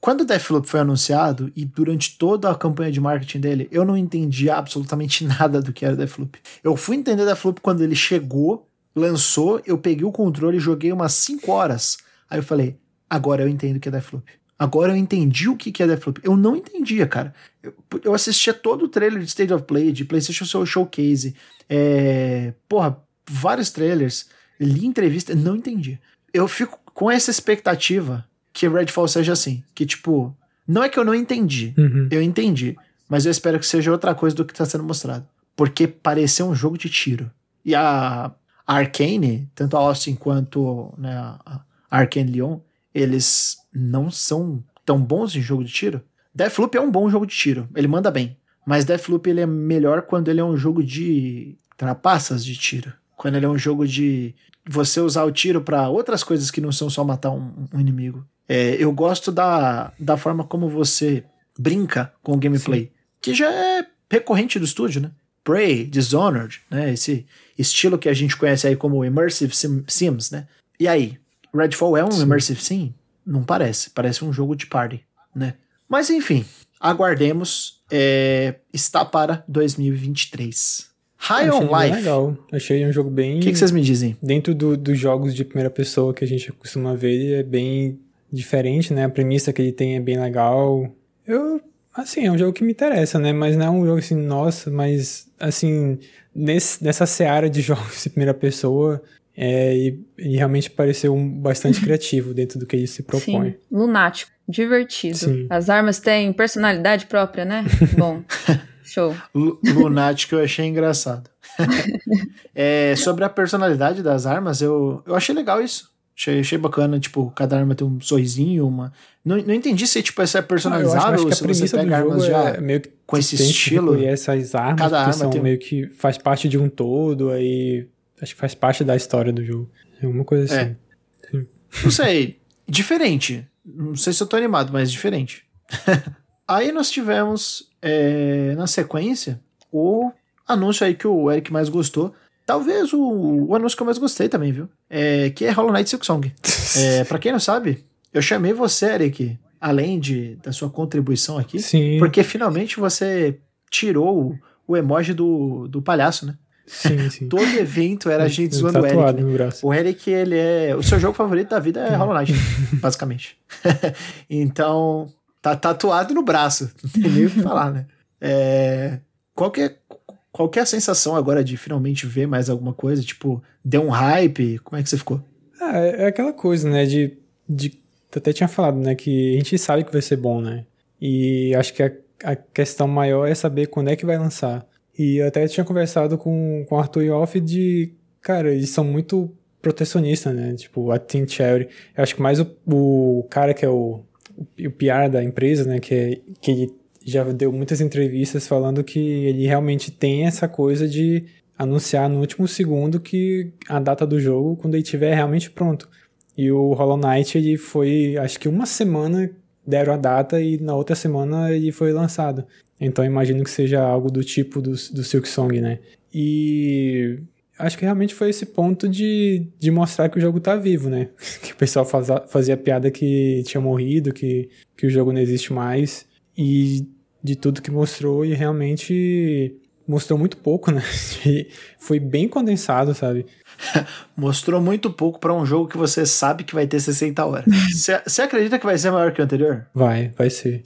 Quando o Deathloop foi anunciado e durante toda a campanha de marketing dele, eu não entendi absolutamente *laughs* nada do que era Deathloop. Eu fui entender Deathloop quando ele chegou, lançou, eu peguei o controle e joguei umas 5 horas. Aí eu falei, agora eu entendo o que é Deathloop. Agora eu entendi o que, é Deathloop. Eu não entendia, cara. Eu, eu assistia todo o trailer de State of Play, de PlayStation Showcase. É, porra, vários trailers. Li entrevista, não entendi. Eu fico com essa expectativa que Redfall seja assim. Que, tipo, não é que eu não entendi. Uhum. Eu entendi. Mas eu espero que seja outra coisa do que está sendo mostrado. Porque pareceu um jogo de tiro. E a, Arcane, tanto a Austin quanto né, a Arcane Leon, eles não são tão bons em jogo de tiro. Deathloop é um bom jogo de tiro, ele manda bem. Mas Deathloop ele é melhor quando ele é um jogo de trapaças de tiro. Quando ele é um jogo de você usar o tiro para outras coisas que não são só matar um, um inimigo. É, eu gosto da, da forma como você brinca com o gameplay, Sim. que já é recorrente do estúdio, né? Prey, Dishonored, né? Esse estilo que a gente conhece aí como Immersive sim, Sims, né? E aí, Redfall é um Sim. Immersive Sim? Não parece. Parece um jogo de party, né? Mas enfim, aguardemos. É, está para 2023. High on Life. legal. Achei um jogo bem. O que, que, vocês me dizem? Dentro do, dos jogos de primeira pessoa que a gente costuma ver, ele é bem diferente, né? A premissa que ele tem é bem legal. Eu. Assim, é um jogo que me interessa, né? Mas não é um jogo assim, nossa, mas assim, nesse, nessa seara de *laughs* jogos de primeira pessoa, é, e, e, realmente pareceu um, bastante criativo dentro do que ele se propõe. Sim, lunático, divertido. Sim. As armas têm personalidade própria, né? Bom, *laughs* show. lunático eu achei engraçado. *laughs* é, sobre a personalidade das armas, eu, eu achei legal isso. Achei, achei bacana, tipo, cada arma tem um sorrisinho, uma. Não, não entendi se tipo, essa é personalizável ou se você pega armas já é meio que com esse estilo. E essas armas cada arma são tem... meio que faz parte de um todo, aí Acho que faz parte da história do jogo. É uma coisa é. assim. É. Não sei. diferente. Não sei se eu tô animado, mas diferente. *laughs* aí nós tivemos, é, na sequência, o anúncio aí que o Eric mais gostou. Talvez o, o anúncio que eu mais gostei também, viu? É, que é Hollow Knight Silksong. *laughs* é, pra quem não sabe, eu chamei você, Eric, além de, da sua contribuição aqui, Sim. porque finalmente você tirou o, emoji do, do palhaço, né? Sim, *laughs* sim. Todo evento era a gente zoando o Eric. Né? O Eric, ele é. O seu jogo favorito da vida é Hollow Knight, *laughs* basicamente. então, tá tatuado no braço. Não tem nem o que falar, né? É... Qual que é. Qual a sensação agora de finalmente ver mais alguma coisa? Tipo, deu um hype? Como é que você ficou? Ah, é, é aquela coisa, né? De, de. Até tinha falado, né? Que a gente sabe que vai ser bom, né? E acho que a, a questão maior é saber quando é que vai lançar. E eu até tinha conversado com, com o Arthur Yoff de. Cara, eles são muito protecionistas, né? Tipo, a Team Cherry. Eu acho que mais o, o cara que é o, o PR da empresa, né? Que, é, que já deu muitas entrevistas falando que ele realmente tem essa coisa de anunciar no último segundo que a data do jogo quando ele estiver realmente pronto. E o Hollow Knight ele foi, acho que uma semana deram a data e na outra semana ele foi lançado. Então imagino que seja algo do tipo do, do Silk Song, né? E acho que realmente foi esse ponto de, de mostrar que o jogo tá vivo, né? *laughs* Que o pessoal faz, fazia piada que tinha morrido, que, que o jogo não existe mais. E de tudo que mostrou e realmente mostrou muito pouco, né? *laughs* Foi bem condensado, sabe? *laughs* mostrou muito pouco para um jogo que você sabe que vai ter 60 horas. *laughs* Você acredita que vai ser maior que o anterior? Vai, vai ser.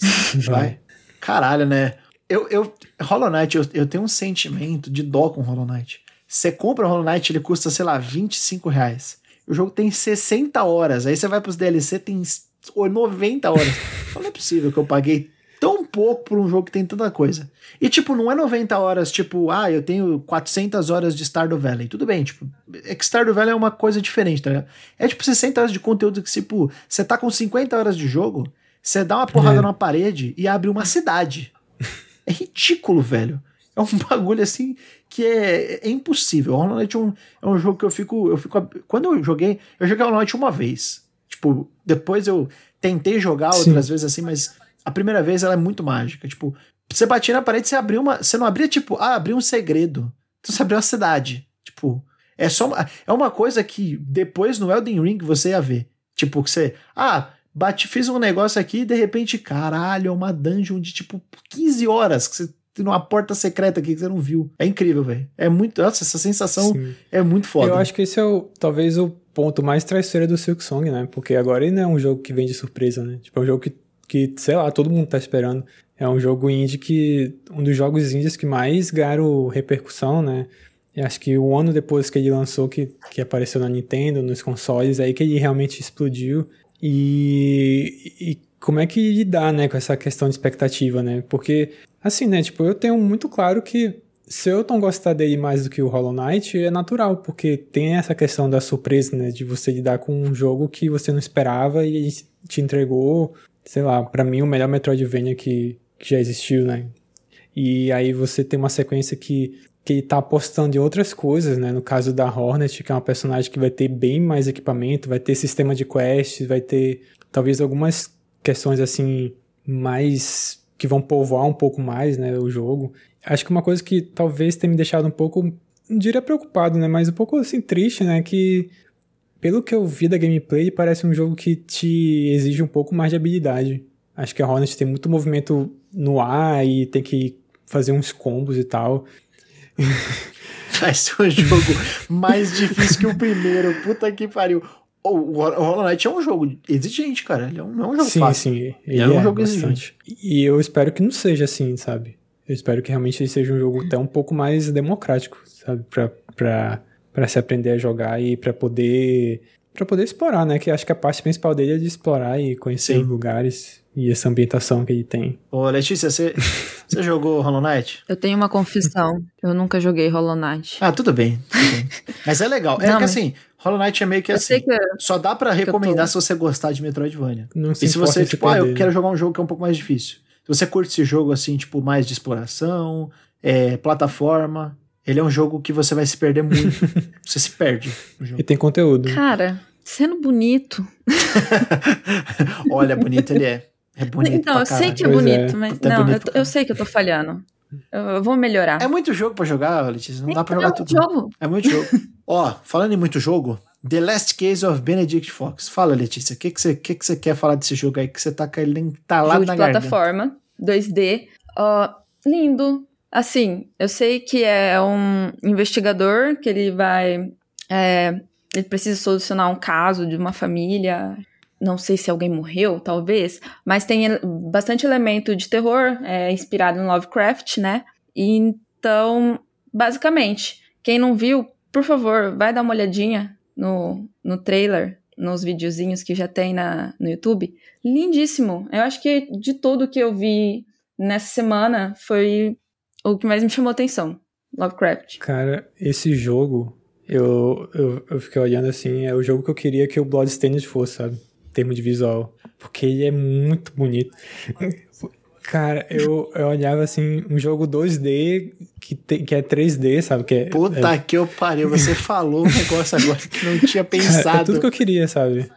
vai. Caralho, né? Eu, eu, Hollow Knight, eu, eu tenho um sentimento de dó com Hollow Knight. Você compra o Hollow Knight, ele custa, sei lá, 25 reais. O jogo tem 60 horas. Aí você vai pros DLC, tem 90 horas. Não é possível que eu paguei tão pouco por um jogo que tem tanta coisa. E, tipo, não é 90 horas, tipo, ah, eu tenho 400 horas de Stardew Valley. Tudo bem, tipo, é que Stardew Valley é uma coisa diferente, tá ligado? É tipo 60 horas de conteúdo que, tipo, você tá com 50 horas de jogo, você dá uma porrada é. numa parede e abre uma cidade. *laughs* É ridículo, velho. É um bagulho assim que é, é impossível. Hollow Knight é um, é um jogo que eu fico, eu fico. Quando eu joguei, eu joguei Hollow Knight uma vez. Tipo, depois eu tentei jogar Sim. outras vezes assim, mas a primeira vez ela é muito mágica. Tipo, você batia na parede, você abriu uma. Você não abria, tipo, ah, abriu um segredo. Então você abriu a cidade. Tipo, é só. Uma, é uma coisa que depois no Elden Ring você ia ver. Tipo, que você. Ah, bate, fiz um negócio aqui e de repente, caralho, é uma dungeon de tipo 15 horas que você tem uma porta secreta aqui que você não viu. É incrível, velho. É muito. Nossa, essa sensação Sim. é muito foda. Eu acho que esse é o, talvez o ponto mais traiçoeiro do Silk Song, né? Porque agora ele não é um jogo que vem de surpresa, né? Tipo, é um jogo que que, sei lá, todo mundo tá esperando. É um jogo indie que. um dos jogos indies que mais ganharam repercussão, né? E acho que o ano depois que ele lançou, que, que apareceu na Nintendo, nos consoles, aí que ele realmente explodiu. E, e como é que lidar, né, com essa questão de expectativa, né? Porque, assim, né, tipo, eu tenho muito claro que se eu não gostar dele mais do que o Hollow Knight, é natural, porque tem essa questão da surpresa, né, de você lidar com um jogo que você não esperava e te entregou sei lá, para mim o melhor Metroidvania que, que já existiu, né? E aí você tem uma sequência que, que ele tá apostando em outras coisas, né? No caso da Hornet, que é uma personagem que vai ter bem mais equipamento, vai ter sistema de quests, vai ter talvez algumas questões assim mais que vão povoar um pouco mais, né, o jogo. Acho que uma coisa que talvez tenha me deixado um pouco, não diria preocupado, né, mas um pouco assim triste, né, que pelo que eu vi da gameplay, parece um jogo que te exige um pouco mais de habilidade. Acho que a Hornet tem muito movimento no ar e tem que fazer uns combos e tal. *laughs* Vai ser um jogo mais difícil que o primeiro. Puta que pariu. O, o Hollow Knight é um jogo exigente, cara. Ele é um, não é um jogo sim, fácil. Sim, sim. Ele é, é um jogo bastante. exigente. E eu espero que não seja assim, sabe? Eu espero que realmente seja um jogo até um pouco mais democrático, sabe? Pra, pra para se aprender a jogar e para poder para poder explorar, né? Que acho que a parte principal dele é de explorar e conhecer Sim. lugares e essa ambientação que ele tem. Ô, Letícia, você, *laughs* você jogou Hollow Knight? Eu tenho uma confissão. Eu nunca joguei Hollow Knight. Ah, tudo bem. Tudo bem. Mas é legal. É Não, que assim, Hollow Knight é meio que assim. Que só dá para recomendar tô... se você gostar de Metroidvania. Não se e se você, tipo, ah, eu quero jogar um jogo que é um pouco mais difícil. Se você curte esse jogo, assim, tipo, mais de exploração, é, plataforma, ele é um jogo que você vai se perder muito. *laughs* você se perde. E tem conteúdo. Cara, sendo bonito. *laughs* Olha, bonito ele é. É bonito. Então, eu sei que é pois bonito, é. mas. Tá não, bonito eu, eu, sei que eu tô falhando. Eu, vou melhorar. É muito jogo pra jogar, Letícia. Não é, dá pra jogar é tudo. Jogo. É muito jogo. Ó, falando em muito jogo, The Last Case of Benedict Fox. Fala, Letícia, o que, que, você, que, que você quer falar desse jogo aí que você tá caindo tá lá jogo na de plataforma, 2D. Uh, lindo, Assim, eu sei que é um investigador que ele vai. É, ele precisa solucionar um caso de uma família. Não sei se alguém morreu, talvez, mas tem bastante elemento de terror, é, inspirado em Lovecraft, né? Então basicamente, quem não viu, por favor, vai dar uma olhadinha no, no trailer, nos videozinhos que já tem na, no YouTube. Lindíssimo. Eu acho que de tudo que eu vi nessa semana foi o que mais me chamou atenção. Lovecraft. Cara, esse jogo, eu, eu, eu fiquei olhando assim, é o jogo que eu queria que o Bloodstained fosse, sabe? Em termos de visual. Porque ele é muito bonito. Cara, eu, eu olhava assim, um jogo 2D que, te, que é 3D, sabe? Que é, Puta é... que eu pariu, você falou um negócio agora que não tinha pensado. *laughs* Cara, é tudo que eu queria, sabe?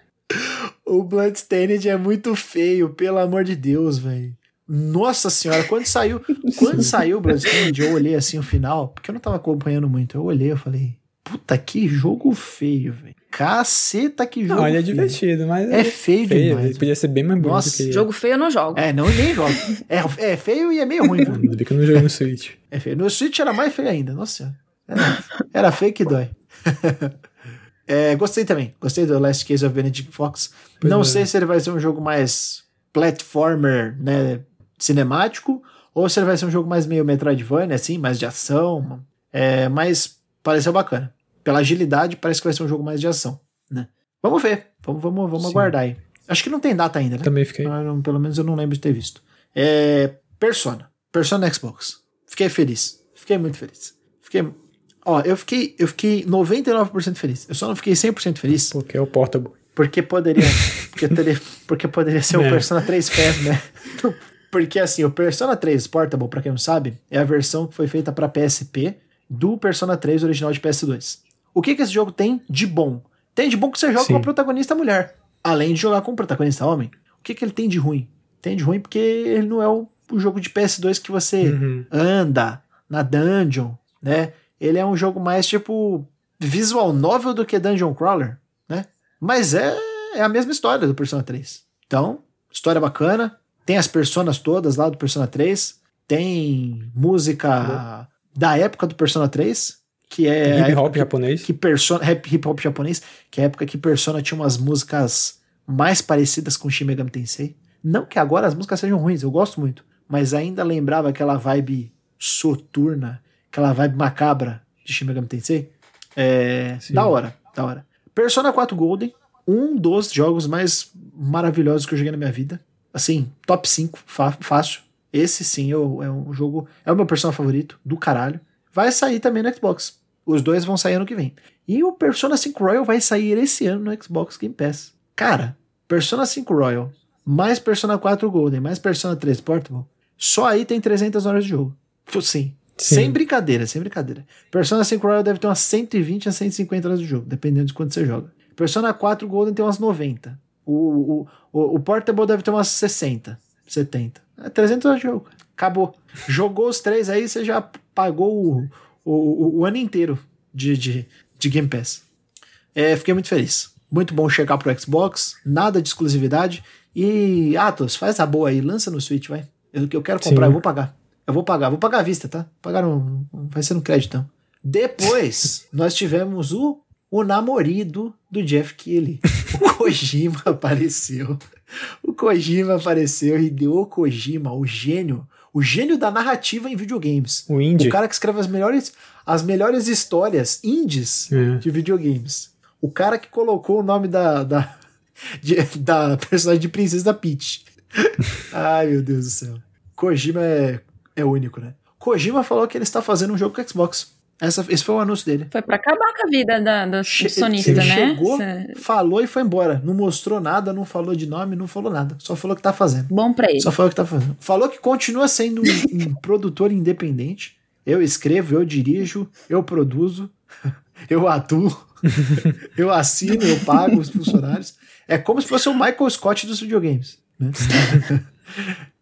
O Bloodstained é muito feio, pelo amor de Deus, velho. Nossa senhora, quando saiu, quando saiu o Bloodstained, eu olhei assim o final, porque eu não tava acompanhando muito. Eu olhei, eu falei, puta que jogo feio, velho. Caceta que jogo. Não, ele é feio. divertido, mas é feio, feio demais. Ele podia ser bem mais bonito Nossa, que jogo feio eu não jogo. É, não nem jogo. É, é feio e é meio ruim. Ainda bem que eu não joguei no Switch. *laughs* É feio. No Switch era mais feio ainda, nossa senhora. Era, era feio que dói. *laughs* é, gostei também. Gostei do Last Case of Benedict Fox. Pois não é. sei se ele vai ser um jogo mais platformer, né, cinemático, ou se ele vai ser um jogo mais meio Metroidvania, assim, mais de ação. É, mas pareceu bacana. Pela agilidade, parece que vai ser um jogo mais de ação, né? Vamos ver. Vamos, vamos, vamos aguardar aí. Acho que não tem data ainda, né? Também fiquei. Não, pelo menos eu não lembro de ter visto. É, Persona. Persona Xbox. Fiquei feliz. Fiquei muito feliz. Fiquei. Ó, eu fiquei, eu fiquei 99% feliz. Eu só não fiquei 100% feliz. Porque é o Portable. Porque poderia. porque, teria, porque poderia ser o *laughs* é. Persona 3 Fast, né? *laughs* Porque assim, o Persona 3 Portable, pra quem não sabe, é a versão que foi feita para PSP do Persona 3 original de PS2. O que que esse jogo tem de bom? Tem de bom que você joga Sim. com a protagonista mulher, além de jogar com o protagonista homem. O que que ele tem de ruim? Tem de ruim porque ele não é o, o jogo de PS2 que você uhum. anda na dungeon, né? Ele é um jogo mais tipo visual novel do que dungeon crawler, né? Mas é, é a mesma história do Persona 3. Então, história bacana, tem as personas todas lá do Persona 3. Tem música da época do Persona 3, que é. Hip hop japonês. Que persona, hip hop japonês, que é a época que Persona tinha umas músicas mais parecidas com Shin Megami Tensei. Não que agora as músicas sejam ruins, eu gosto muito. Mas ainda lembrava aquela vibe soturna, aquela vibe macabra de Shin Megami Tensei. É. Sim. Da hora, da hora. Persona 4 Golden, um dos jogos mais maravilhosos que eu joguei na minha vida assim, top 5, fácil. Esse sim eu, é um jogo. É o meu personagem favorito, do caralho. Vai sair também no Xbox. Os dois vão sair ano que vem. E o Persona 5 Royal vai sair esse ano no Xbox Game Pass. Cara, Persona 5 Royal, mais Persona 4 Golden, mais Persona 3 Portable, só aí tem 300 horas de jogo. Sim. Sim. Sem brincadeira, sem brincadeira. Persona 5 Royal deve ter umas 120 a 150 horas de jogo, dependendo de quanto você joga. Persona 4 Golden tem umas 90. O, o, o, Portable deve ter umas 60, 70. É 300 horas de jogo. Acabou. Jogou os três aí, você já pagou o, o, o ano inteiro de, de, de Game Pass. É, fiquei muito feliz. Muito bom chegar pro Xbox, nada de exclusividade. E Atos, faz a boa aí, lança no Switch, vai. Eu, eu quero comprar, Sim. eu vou pagar. Eu vou pagar, vou pagar à vista, tá? Pagar um, vai ser no crédito. Então. Depois, *laughs* nós tivemos o o namorido do Jeff Keighley. *laughs* O Kojima apareceu. O Kojima apareceu, Hideo Kojima, o gênio, o gênio da narrativa em videogames. O indie. O cara que escreve as melhores, as melhores histórias indies é. de videogames. O cara que colocou o nome da, da, de, da personagem de Princesa Peach. *laughs* Ai, meu Deus do céu. Kojima é, é único, né? Kojima falou que ele está fazendo um jogo com Xbox. Essa, esse foi o anúncio dele. Foi pra acabar com a vida da, do che sonista, ele né? Chegou, Cê... falou e foi embora. Não mostrou nada, não falou de nome, não falou nada. Só falou que tá fazendo. Bom pra ele. Só falou que tá fazendo. Falou que continua sendo um, um *laughs* produtor independente. Eu escrevo, eu dirijo, eu produzo, *laughs* eu atuo, *laughs* eu assino, eu pago os funcionários. É como se fosse o Michael Scott dos videogames. Né?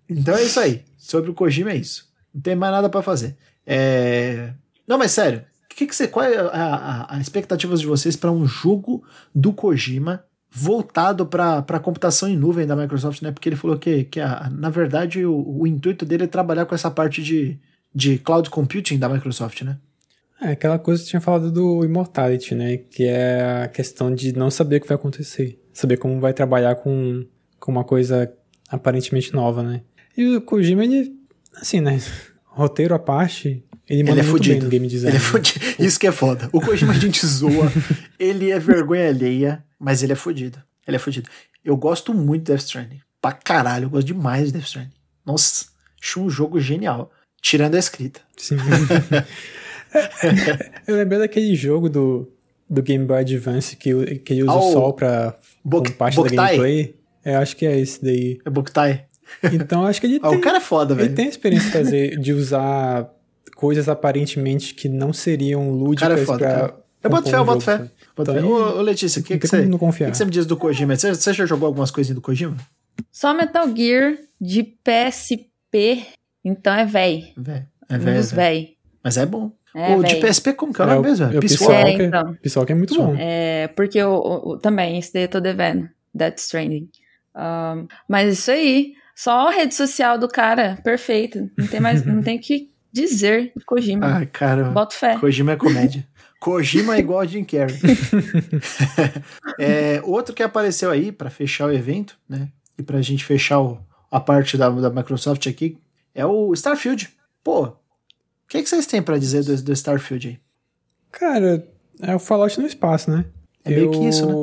então é isso aí. Sobre o Kojima é isso. Não tem mais nada para fazer. É, não, mas sério, que que você, qual é a, a, a expectativa de vocês para um jogo do Kojima voltado para computação em nuvem da Microsoft, né? Porque ele falou que, que a, na verdade, o, o, intuito dele é trabalhar com essa parte de, de cloud computing da Microsoft, né? É aquela coisa que tinha falado do Immortality, né? Que é a questão de não saber o que vai acontecer. Saber como vai trabalhar com, com uma coisa aparentemente nova, né? E o Kojima, ele, assim, né? Roteiro à parte, ele Ele é fudido. no game design. Ele é fudido. Isso que é foda. O Kojima a gente *laughs* zoa. Ele é vergonha alheia, mas ele é fudido. Ele é fudido. Eu gosto muito de Death Stranding. Pra caralho, eu gosto demais de Death Stranding. Nossa, acho um jogo genial. Tirando a escrita. Sim. *laughs* eu lembrei daquele jogo do, do Game Boy Advance que, que ele usa Ah, o o sol pra Bok- parte da Boktai? gameplay. Eu acho que é esse daí. É Boktai. Então acho que ele *laughs* Ah, tem, o cara é foda, ele velho. tem a experiência de fazer, de usar coisas aparentemente que não seriam lúdicas cara é foda, pra. cara. Eu boto fé, eu um boto fé. Boto Então, fé. Ô, ô, Letícia, o que, que, você, o que, que você me diz do Kojima? Você, você já jogou algumas coisinhas do Kojima? Só Metal Gear de PSP, então é véi. Véi, É Um velho. dos véi. Mas é bom. É, o de véi. PSP, como que é o É, nome o- mesmo? é o Walker. É, Walker. então. Pessoal que é muito bom. É, porque eu, o- também, esse daí eu tô devendo. Death Stranding. Um, mas isso aí, só a rede social do cara, perfeito. Não tem mais, não tem o que dizer do Kojima. Ai, cara. Boto fé. Kojima é comédia. Kojima é igual a Jim Carrey. *laughs* É, outro que apareceu aí pra fechar o evento, né? E pra gente fechar o- a parte da, da Microsoft aqui, é o Starfield. Pô, o que, que vocês têm pra dizer do, do Starfield aí? Cara, é o Fallout no espaço, né? É meio que isso, né?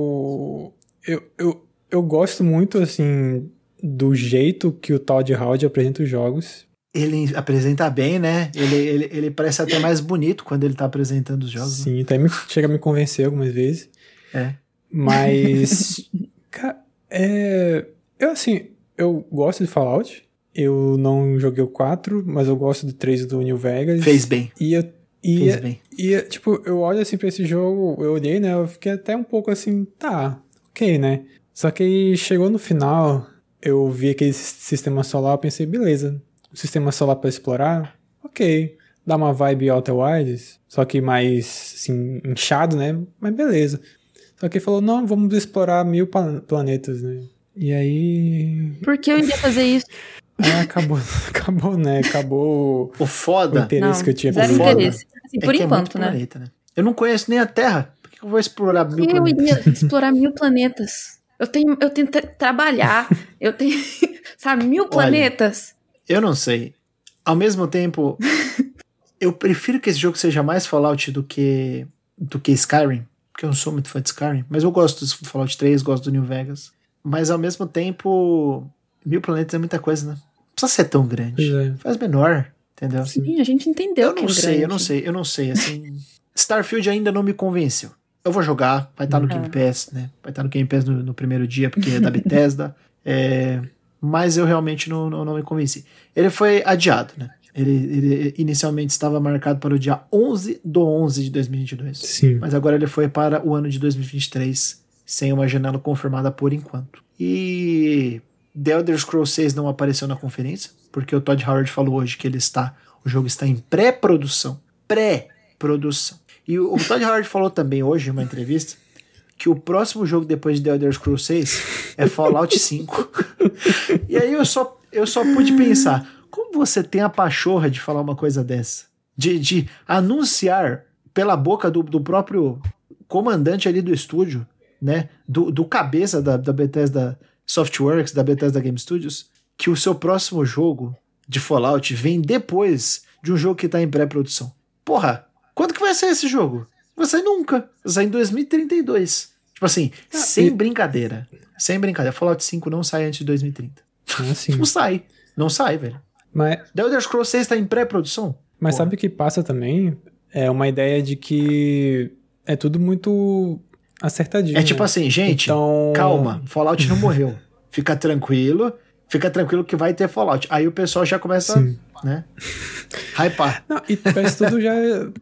Eu, eu, eu gosto muito, assim, do jeito que o Todd Howard apresenta os jogos. Ele apresenta bem, né? Ele, ele, ele parece até mais bonito quando ele tá apresentando os jogos. né? Sim, até me, chega a me convencer algumas vezes. É. Mas, *laughs* é... Eu, assim, eu gosto de Fallout. Eu não joguei o 4, mas eu gosto do 3 do New Vegas. Fez bem. E eu... E, Fez bem. E, tipo, eu olho assim pra esse jogo, eu olhei, né? Eu fiquei até um pouco assim, tá, ok, né? Só que chegou no final, eu vi aquele sis- sistema solar, eu pensei, beleza, o sistema solar pra explorar, ok. Dá uma vibe Outer Wilds, só que mais, assim, inchado, né? Mas beleza. Só que ele falou, não, vamos explorar mil planetas, né? E aí. Por que eu iria fazer isso? aí *laughs* acabou, acabou, né? Acabou O o foda interesse Não, que eu tinha pelo foda. Assim, é por é enquanto, muito né? planeta, né? Eu não conheço nem a Terra. Por que eu vou explorar mil Eu planetas? iria explorar mil planetas. Eu tenho, eu tenho que trabalhar. *laughs* Eu tenho, *laughs* sabe, mil planetas. Eu não sei. Ao mesmo tempo, *laughs* eu prefiro que esse jogo seja mais Fallout do que do que Skyrim, porque eu não sou muito fã de Skyrim, mas eu gosto do Fallout 3, gosto do New Vegas. Mas ao mesmo tempo, mil planetas é muita coisa, né? Não precisa ser tão grande. É. Faz menor, entendeu? Sim, a gente entendeu Eu que não é sei, eu grande. não sei, eu não sei, assim. Starfield ainda não me convenceu. Eu vou jogar, vai estar no Uhum. Game Pass, né? Vai estar no Game Pass no, no primeiro dia, porque é da Bethesda. *laughs* É, mas eu realmente não, não, não me convenci. Ele foi adiado, né? Ele, ele inicialmente estava marcado para o dia 11 do 11 de 2022. Sim. Mas agora ele foi para o ano de 2023, sem uma janela confirmada por enquanto. E The Elder Scrolls 6 não apareceu na conferência, porque o Todd Howard falou hoje que ele está, o jogo está em pré-produção. Pré-produção. E o, Todd Howard falou também hoje em uma entrevista que o próximo jogo depois de The Elder Scrolls 6 é Fallout 5. e aí eu só, eu só pude pensar, como você tem a pachorra de falar uma coisa dessa? De, de anunciar pela boca do, do próprio comandante ali do estúdio, né? Do, do cabeça da, da Bethesda Softworks, da Bethesda Game Studios, que o seu próximo jogo de Fallout vem depois de um jogo que tá em pré-produção. Porra, quando que vai sair esse jogo? Vai sair nunca. Vai sair em 2032. Tipo assim, sem e- brincadeira. Sem brincadeira. Fallout 5 não sai antes de 2030. Assim. Não sai. Não sai, velho. Mas, The Elder Scrolls 6 tá em pré-produção? mas Porra. sabe o que passa também? É uma ideia de que é tudo muito acertadinho. É tipo né? assim, gente, Então- calma, Fallout não morreu. *laughs* Fica tranquilo, fica tranquilo que vai ter Fallout. Aí o pessoal já começa, Sim. né? Hypar. *laughs* Não, e parece tudo já,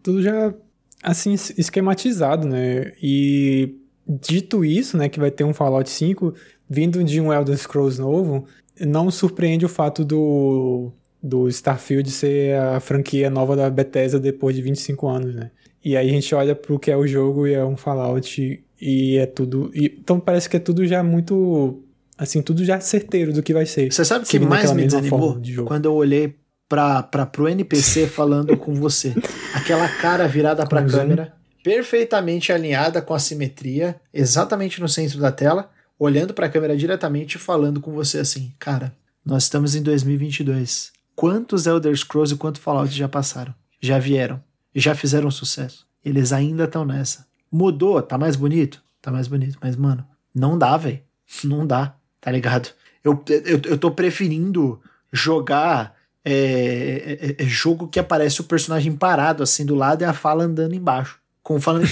tudo já assim es- esquematizado, né? E dito isso, né, que vai ter um Fallout 5 vindo de um Elder Scrolls novo, não surpreende o fato do do Starfield ser a franquia nova da Bethesda depois de 25 anos, né? E aí a gente olha pro que é o jogo e é um Fallout e é tudo, e- então parece que é tudo já muito assim, tudo já certeiro do que vai ser. Você sabe o que mais me desanimou? de. Quando eu olhei pra, pra, pro NPC *laughs* falando com você. Aquela cara virada pra Com zoom. câmera, perfeitamente alinhada com a simetria, exatamente no centro da tela, olhando pra câmera diretamente e falando com você assim: Cara, nós estamos em 2022. quantos Elder Scrolls e quanto Fallout já passaram, já vieram, já fizeram sucesso. Eles ainda estão nessa. Mudou, tá mais bonito? Tá mais bonito, mas mano, não dá, velho. Não dá, tá ligado? Eu, eu, eu tô preferindo jogar é, é, é, é jogo que aparece o personagem parado assim do lado e a fala andando embaixo. Com falando.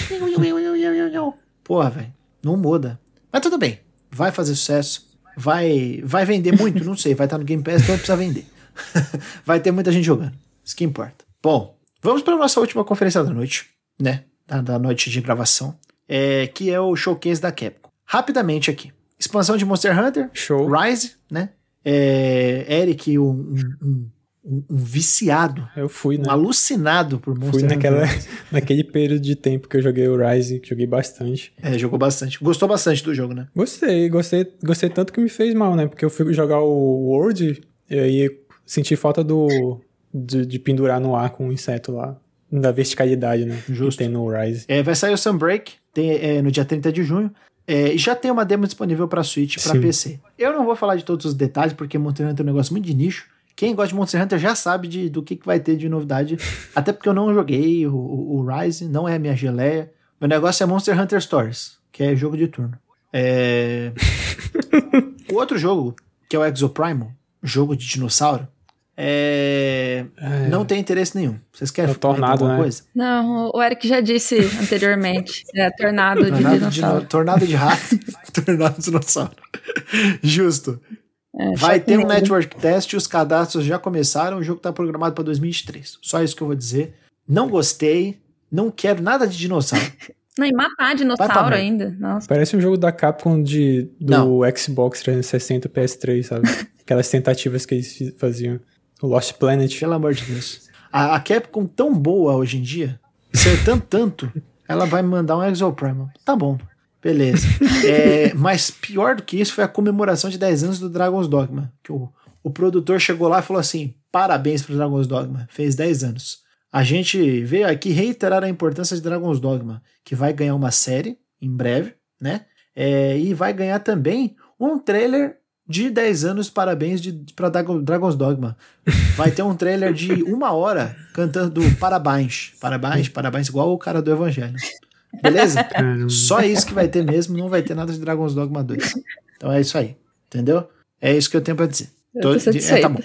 Porra, velho. Não muda. Mas tudo bem. Vai fazer sucesso. Vai, vai vender muito, não sei. Vai estar no Game Pass, então precisa vender. *laughs* vai ter muita gente jogando. Isso que importa. Bom, vamos para nossa última conferência da noite, né? Da, da noite de gravação. É, que é o showcase da Capcom. Rapidamente aqui. Expansão de Monster Hunter. Show. Rise, né? É, Eric, um, um, um, um viciado. Eu fui, né? Um alucinado por Monster Fui Hunter. naquela, *laughs* naquele período de tempo que eu joguei o Rise, que joguei bastante. É, jogou bastante. Gostou bastante do jogo, né? Gostei, gostei, gostei tanto que me fez mal, né? Porque eu fui jogar o World e aí senti falta do de, de pendurar no ar com o inseto lá. Da verticalidade, né? Justo. Que tem no Rise. É, vai sair o Sunbreak tem, é, no dia 30 de junho. É, e já tem uma demo disponível para Switch e para. PC. Eu não vou falar de todos os detalhes, porque Monster Hunter é um negócio muito de nicho. Quem gosta de Monster Hunter já sabe de, do que, que vai ter de novidade. *laughs* Até porque eu não joguei o, o, o Rise, não é a minha geleia. Meu negócio é Monster Hunter Stories, que é jogo de turno. É... *laughs* o outro jogo, que é o Exoprimal, jogo de dinossauro, é... É. não tem interesse nenhum. Vocês querem É o Tornado, alguma né? coisa? Não, o Eric já disse *laughs* anteriormente. É tornado de Tornado de, dinossauro. *laughs* tornado de rato, *laughs* tornado de dinossauro. Justo. É, Vai ter um network test, os cadastros já começaram, o jogo tá programado para 2023. Só isso que eu vou dizer. Não gostei, não quero nada de dinossauro. Não, e matar dinossauro ainda. Nossa. Parece um jogo da Capcom de, do Não. Xbox 360 PS3, sabe? Aquelas tentativas que eles faziam. Lost Planet. Pelo amor de Deus. A, a Capcom tão boa hoje em dia, acertando tanto, ela vai mandar um Exoprimal. Tá bom. Beleza. É, mas pior do que isso foi a comemoração de 10 anos do Dragon's Dogma. Que o, o produtor chegou lá e falou assim: parabéns pro Dragon's Dogma, fez 10 anos. A gente veio aqui reiterar a importância de Dragon's Dogma, que vai ganhar uma série em breve, né? É, e vai ganhar também um trailer de 10 anos, parabéns de, pra Dragon- Dragon's Dogma. Vai ter um trailer de uma hora cantando parabéns, parabéns, parabéns, igual o cara do Evangelho. Beleza? Caramba. Só isso que vai ter mesmo, não vai ter nada de Dragon's Dogma 2. Então é isso aí, entendeu? É isso que eu tenho pra dizer. Eu Tô- tô é, tá bom.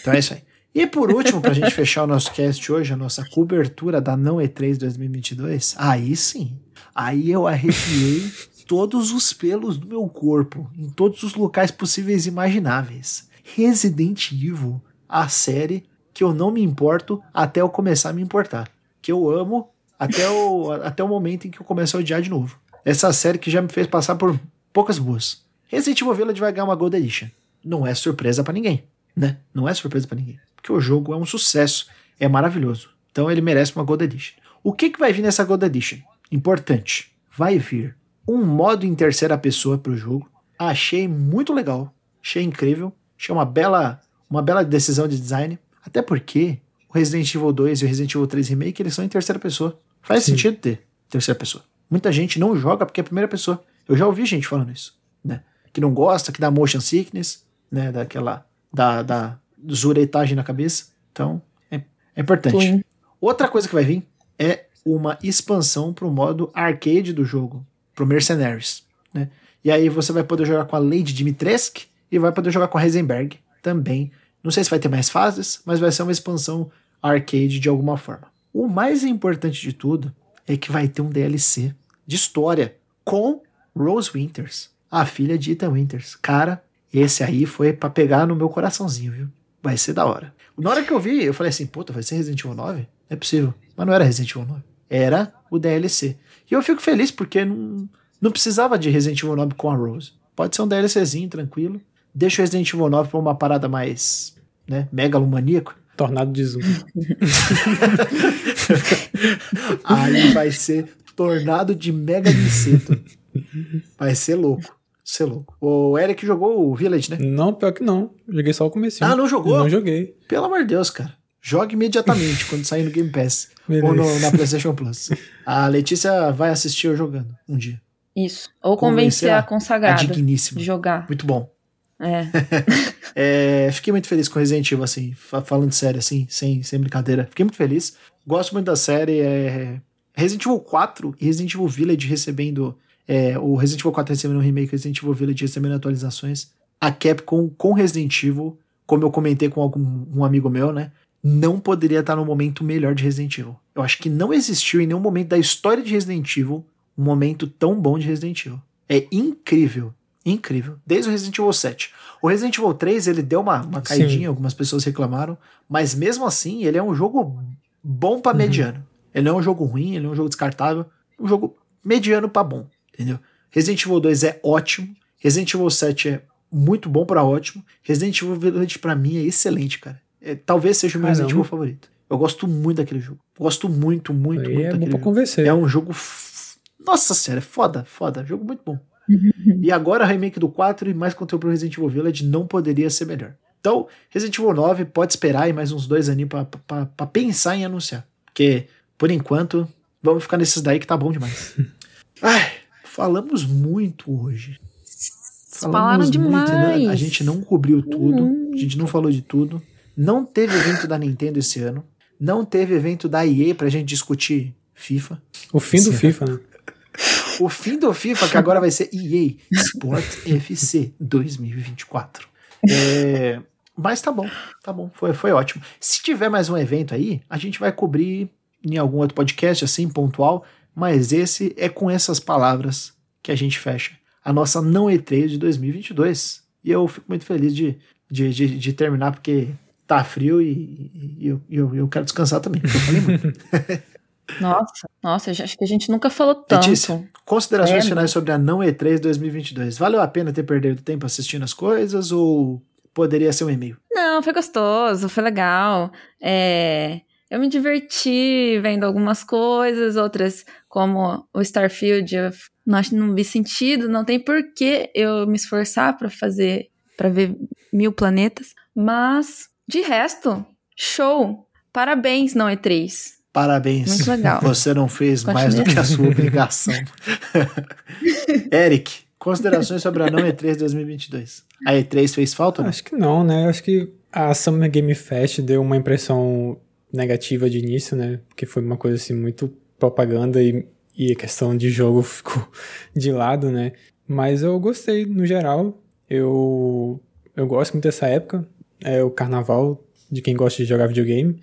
Então é isso aí. E por último, pra gente fechar o nosso cast hoje, a nossa cobertura da Não E3 2022, aí sim. Aí eu arrepiei todos os pelos do meu corpo, em todos os locais possíveis e imagináveis. Resident Evil, a série que eu não me importo até eu começar a me importar. Que eu amo até o, *laughs* até o momento em que eu começo a odiar de novo. Essa série que já me fez passar por poucas boas. Resident Evil Village vai ganhar uma Gold Edition. Não é surpresa pra ninguém, né? Não é surpresa pra ninguém. Porque o jogo é um sucesso, é maravilhoso. Então ele merece uma Gold Edition. O que, que vai vir nessa Gold Edition? Importante. Vai vir um modo em terceira pessoa pro jogo. Achei muito legal. Achei incrível. Achei uma bela, uma bela decisão de design. Até porque o Resident Evil 2 e o Resident Evil 3 Remake eles são em terceira pessoa. Faz Sim. sentido ter terceira pessoa. Muita gente não joga porque é a primeira pessoa. Eu já ouvi gente falando isso, né? Que não gosta, que dá motion sickness, né? Daquela, da, da zuretagem na cabeça. Então, é, é importante. Sim. Outra coisa que vai vir é uma expansão pro modo arcade do jogo, pro Mercenaries, né? E aí você vai poder jogar com a Lady Dimitrescu e vai poder jogar com a Heisenberg também. Não sei se vai ter mais fases, mas vai ser uma expansão arcade de alguma forma. O mais importante de tudo é que vai ter um DLC de história com Rose Winters, a filha de Ethan Winters. Cara, esse aí foi pra pegar no meu coraçãozinho, viu? Vai ser da hora. Na hora que eu vi, eu falei assim, puta, vai ser Resident Evil 9? É possível. Mas não era Resident Evil 9. Era o DLC. E eu fico feliz porque não, não precisava de Resident Evil 9 com a Rose. Pode ser um DLCzinho, tranquilo. Deixa o Resident Evil 9 pra uma parada mais, né, megalomaníaco. Tornado de zoom. *laughs* Aí vai ser tornado de mega inseto. Vai ser louco. Ser louco. O Eric jogou o Village, né? Não, pior que não. Joguei só o comecinho. Ah, não jogou? Não joguei. Pelo amor de Deus, cara. Jogue imediatamente *laughs* quando sair no Game Pass. Beleza. Ou no- na PlayStation Plus. A Letícia vai assistir eu jogando um dia. Isso. Ou Convencer convencer a- a A consagrada digníssima. de jogar. Muito bom. É. *laughs* é, fiquei muito feliz com Resident Evil, assim, falando sério, assim, sem, sem brincadeira. Fiquei muito feliz. Gosto muito da série. É... Resident Evil 4 e Resident Evil Village recebendo. É, o Resident Evil 4 recebendo um remake, Resident Evil Village recebendo atualizações. A Capcom com Resident Evil, como eu comentei com algum, um amigo meu, né? Não poderia estar no momento melhor de Resident Evil. Eu acho que não existiu em nenhum momento da história de Resident Evil um momento tão bom de Resident Evil. É incrível Incrível. Desde o Resident Evil 7. O Resident Evil 3, ele deu uma, uma caidinha, Sim. algumas pessoas reclamaram, mas mesmo assim, ele é um jogo bom para uhum. mediano. Ele não é um jogo ruim, ele é um jogo descartável, um jogo mediano para bom, entendeu? Resident Evil 2 é ótimo, Resident Evil 7 é muito bom para ótimo, Resident Evil Village para mim é excelente, cara. É, talvez seja o meu Resident Evil favorito. Eu gosto muito daquele jogo. Gosto muito, muito, Aí muito é daquele bom pra convencer. É um jogo. F... Nossa senhora, é foda, foda. Jogo muito bom e agora remake do 4 e mais conteúdo pro Resident Evil Village não poderia ser melhor. Então, Resident Evil 9 pode esperar aí mais uns dois aninhos pra, pra, pra pensar em anunciar. Porque, por enquanto, vamos ficar nesses daí que tá bom demais. *laughs* Ai, falamos muito hoje. Falamos Falaram muito, né? A gente não cobriu tudo, uhum. a gente não falou de tudo. Não teve evento da Nintendo esse ano. Não teve evento da EA pra gente discutir FIFA. O fim do FIFA, né? o fim do FIFA, que agora vai ser EA Sport FC 2024. É, mas tá bom, tá bom, foi, foi ótimo. Se tiver mais um evento aí, a gente vai cobrir em algum outro podcast, assim, pontual, mas esse é com essas palavras que a gente fecha a nossa não E3 de 2022. E eu fico muito feliz de, de, de, de terminar, porque tá frio e, e, e eu, eu, quero descansar também, eu falei muito. *laughs* Nossa, nossa, acho que a gente nunca falou tanto. Letícia, considerações é, finais sobre a não E3 2022. Valeu a pena ter perdido tempo assistindo as coisas ou poderia ser um e-mail? Não, foi gostoso, foi legal. É, eu me diverti vendo algumas coisas, outras como o Starfield, eu não, não vi sentido, não tem porquê eu me esforçar para fazer, para ver mil planetas. Mas, de resto, show! Parabéns, não E3. Parabéns. Muito legal. Você não fez Continue. mais do que a sua obrigação. *laughs* Eric, considerações sobre a não E3 2022. A E3 fez falta? Acho que não, né? Acho que a Summer Game Fest deu uma impressão negativa de início, né? Porque foi uma coisa assim muito propaganda e, e a questão de jogo *laughs* ficou de lado, né? Mas eu gostei no geral. Eu eu gosto muito dessa época. É o carnaval de quem gosta de jogar videogame.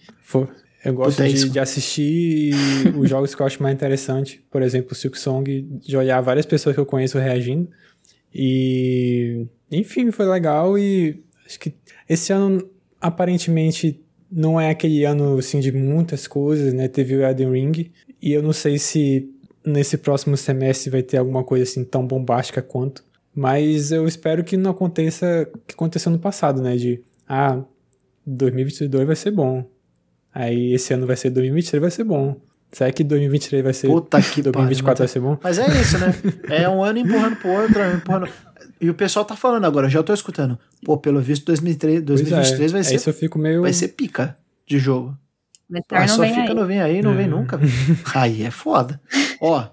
Eu gosto de, de, assistir os jogos que eu acho mais interessante. Por exemplo, o Silk Song, de olhar várias pessoas que eu conheço reagindo. E, enfim, foi legal. E acho que esse ano, aparentemente, não é aquele ano assim, de muitas coisas, né? Teve o Elden Ring. E eu não sei se nesse próximo semestre vai ter alguma coisa assim tão bombástica quanto. Mas eu espero que não aconteça o que aconteceu no passado, né? De, ah, 2022 vai ser bom. Aí esse ano vai ser 2023, vai ser bom. Será que 2023 vai ser. Puta que 2024 vai ser bom? Mas é isso, né? É um ano empurrando pro outro, empurrando. E o pessoal tá falando agora, eu já tô escutando. Pô, pelo visto 2003, 2023 é, vai ser. Isso eu fico meio. Vai ser pica de jogo. Mas só fica aí. não vem aí, não é. vem nunca. aí é foda. Ó,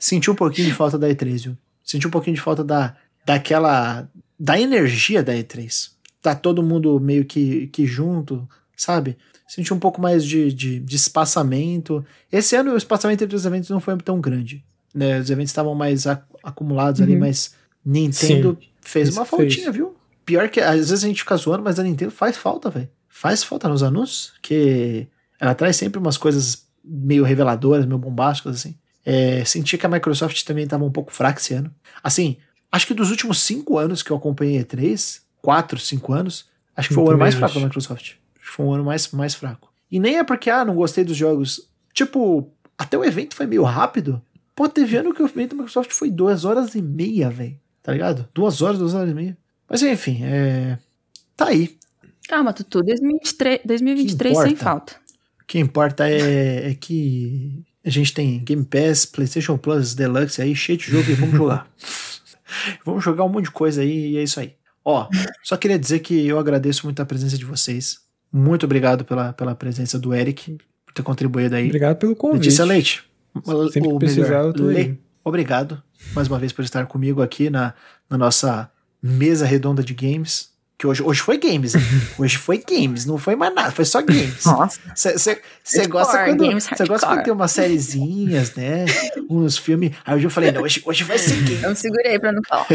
senti um pouquinho de falta da E3, viu? Senti um pouquinho de falta da, daquela. da energia da E3. Tá todo mundo meio que, que junto, sabe? senti um pouco mais de, de, de espaçamento. Esse ano o espaçamento entre os eventos não foi tão grande. Né? Os eventos estavam mais acumulados uhum. ali, mas Nintendo Sim, fez uma faltinha, fez. viu? Pior que às vezes a gente fica zoando, mas a Nintendo faz falta, velho. Faz falta nos anúncios, que ela traz sempre umas coisas meio reveladoras, meio bombásticas, assim. É, senti que a Microsoft também estava um pouco fraca esse ano. Assim, acho que dos últimos cinco anos que eu acompanhei E3, quatro, cinco anos, acho que foi o ano mais fraco da Microsoft foi um ano mais, mais fraco. E nem é porque, ah, não gostei dos jogos. Tipo, até o evento foi meio rápido. Pô, teve ano que o evento da Microsoft foi duas horas e meia, velho. Tá ligado? Duas horas, duas horas e meia. Mas enfim, é. Tá aí. Calma, Tutu. 2023, 2023 sem falta. O que importa é, é que a gente tem Game Pass, PlayStation Plus Deluxe aí, cheio de jogo e vamos jogar. *laughs* vamos jogar um monte de coisa aí e é isso aí. Ó, só queria dizer que eu agradeço muito a presença de vocês. Muito obrigado pela, pela presença do Eric, por ter contribuído aí. Obrigado pelo convite. Letícia Leite. Sempre o precisar, eu tô Le, Obrigado mais uma vez por estar comigo aqui na, na nossa mesa redonda de games. Que hoje, hoje foi games? *laughs* Hoje foi games, não foi mais nada, foi só games. Nossa. Você gosta quando você gosta quando tem umas sériezinhas, né? Uns filmes. Aí hoje eu falei, não, hoje, hoje vai ser *laughs* games. Eu segurei pra não falar.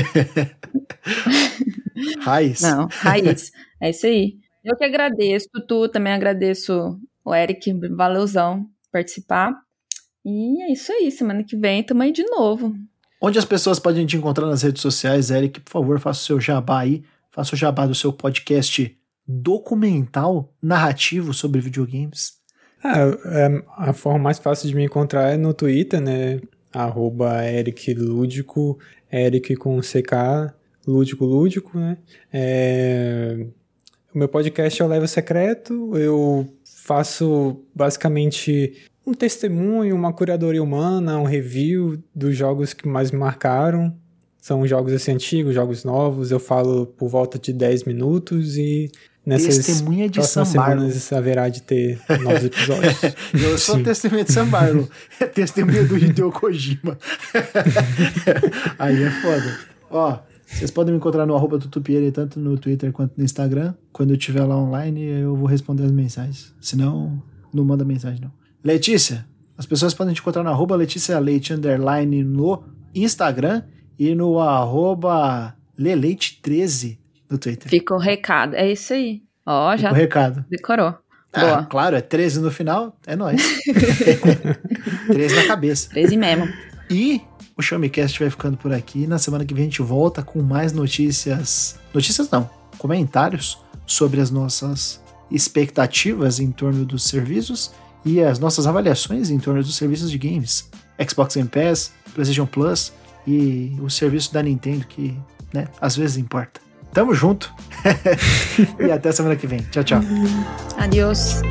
*laughs* raiz. Não, raiz. É isso aí. Eu que agradeço, tu também agradeço o Eric, valeuzão participar. E é isso aí, semana que vem tamo aí de novo. Onde as pessoas podem te encontrar nas redes sociais, Eric? Por favor, faça o seu jabá aí. Faça o jabá do seu podcast documental, narrativo sobre videogames. Ah, é, a forma mais fácil de me encontrar é no Twitter, né? Arroba Eric Lúdico, Eric com CK, Lúdico Lúdico, né? É... O meu podcast é o Level Secreto, eu faço basicamente um testemunho, uma curadoria humana, um review dos jogos que mais me marcaram. São jogos assim antigos, jogos novos. Eu falo por volta de 10 minutos e nessas testemunha de próximas semanas haverá de ter novos *laughs* episódios. eu sou Sim. testemunha de Sambarlo. *laughs* É testemunha do Hideo Kojima. *laughs* Aí é foda. Ó, vocês podem me encontrar no arroba Tutupieri, tanto no Twitter quanto no Instagram. Quando eu estiver lá online, eu vou responder as mensagens. Senão, não manda mensagem, não. Letícia, as pessoas podem te encontrar no arroba Letícia Leite Underline no Instagram e no arroba Leleite13 no Twitter. Ficou o recado. É isso aí. Ó, já. o recado. Decorou. Ah, Boa. Claro, é 13 no final, é nóis. *laughs* 13 na cabeça. 13 mesmo. E o Show Me Cast vai ficando por aqui. Na semana que vem a gente volta com mais notícias. Notícias não, comentários sobre as nossas expectativas em torno dos serviços e as nossas avaliações em torno dos serviços de games, Xbox Game Pass, PlayStation Plus e o serviço da Nintendo que, né, às vezes importa. Tamo junto. *laughs* e até semana que vem. Tchau, tchau. Adiós.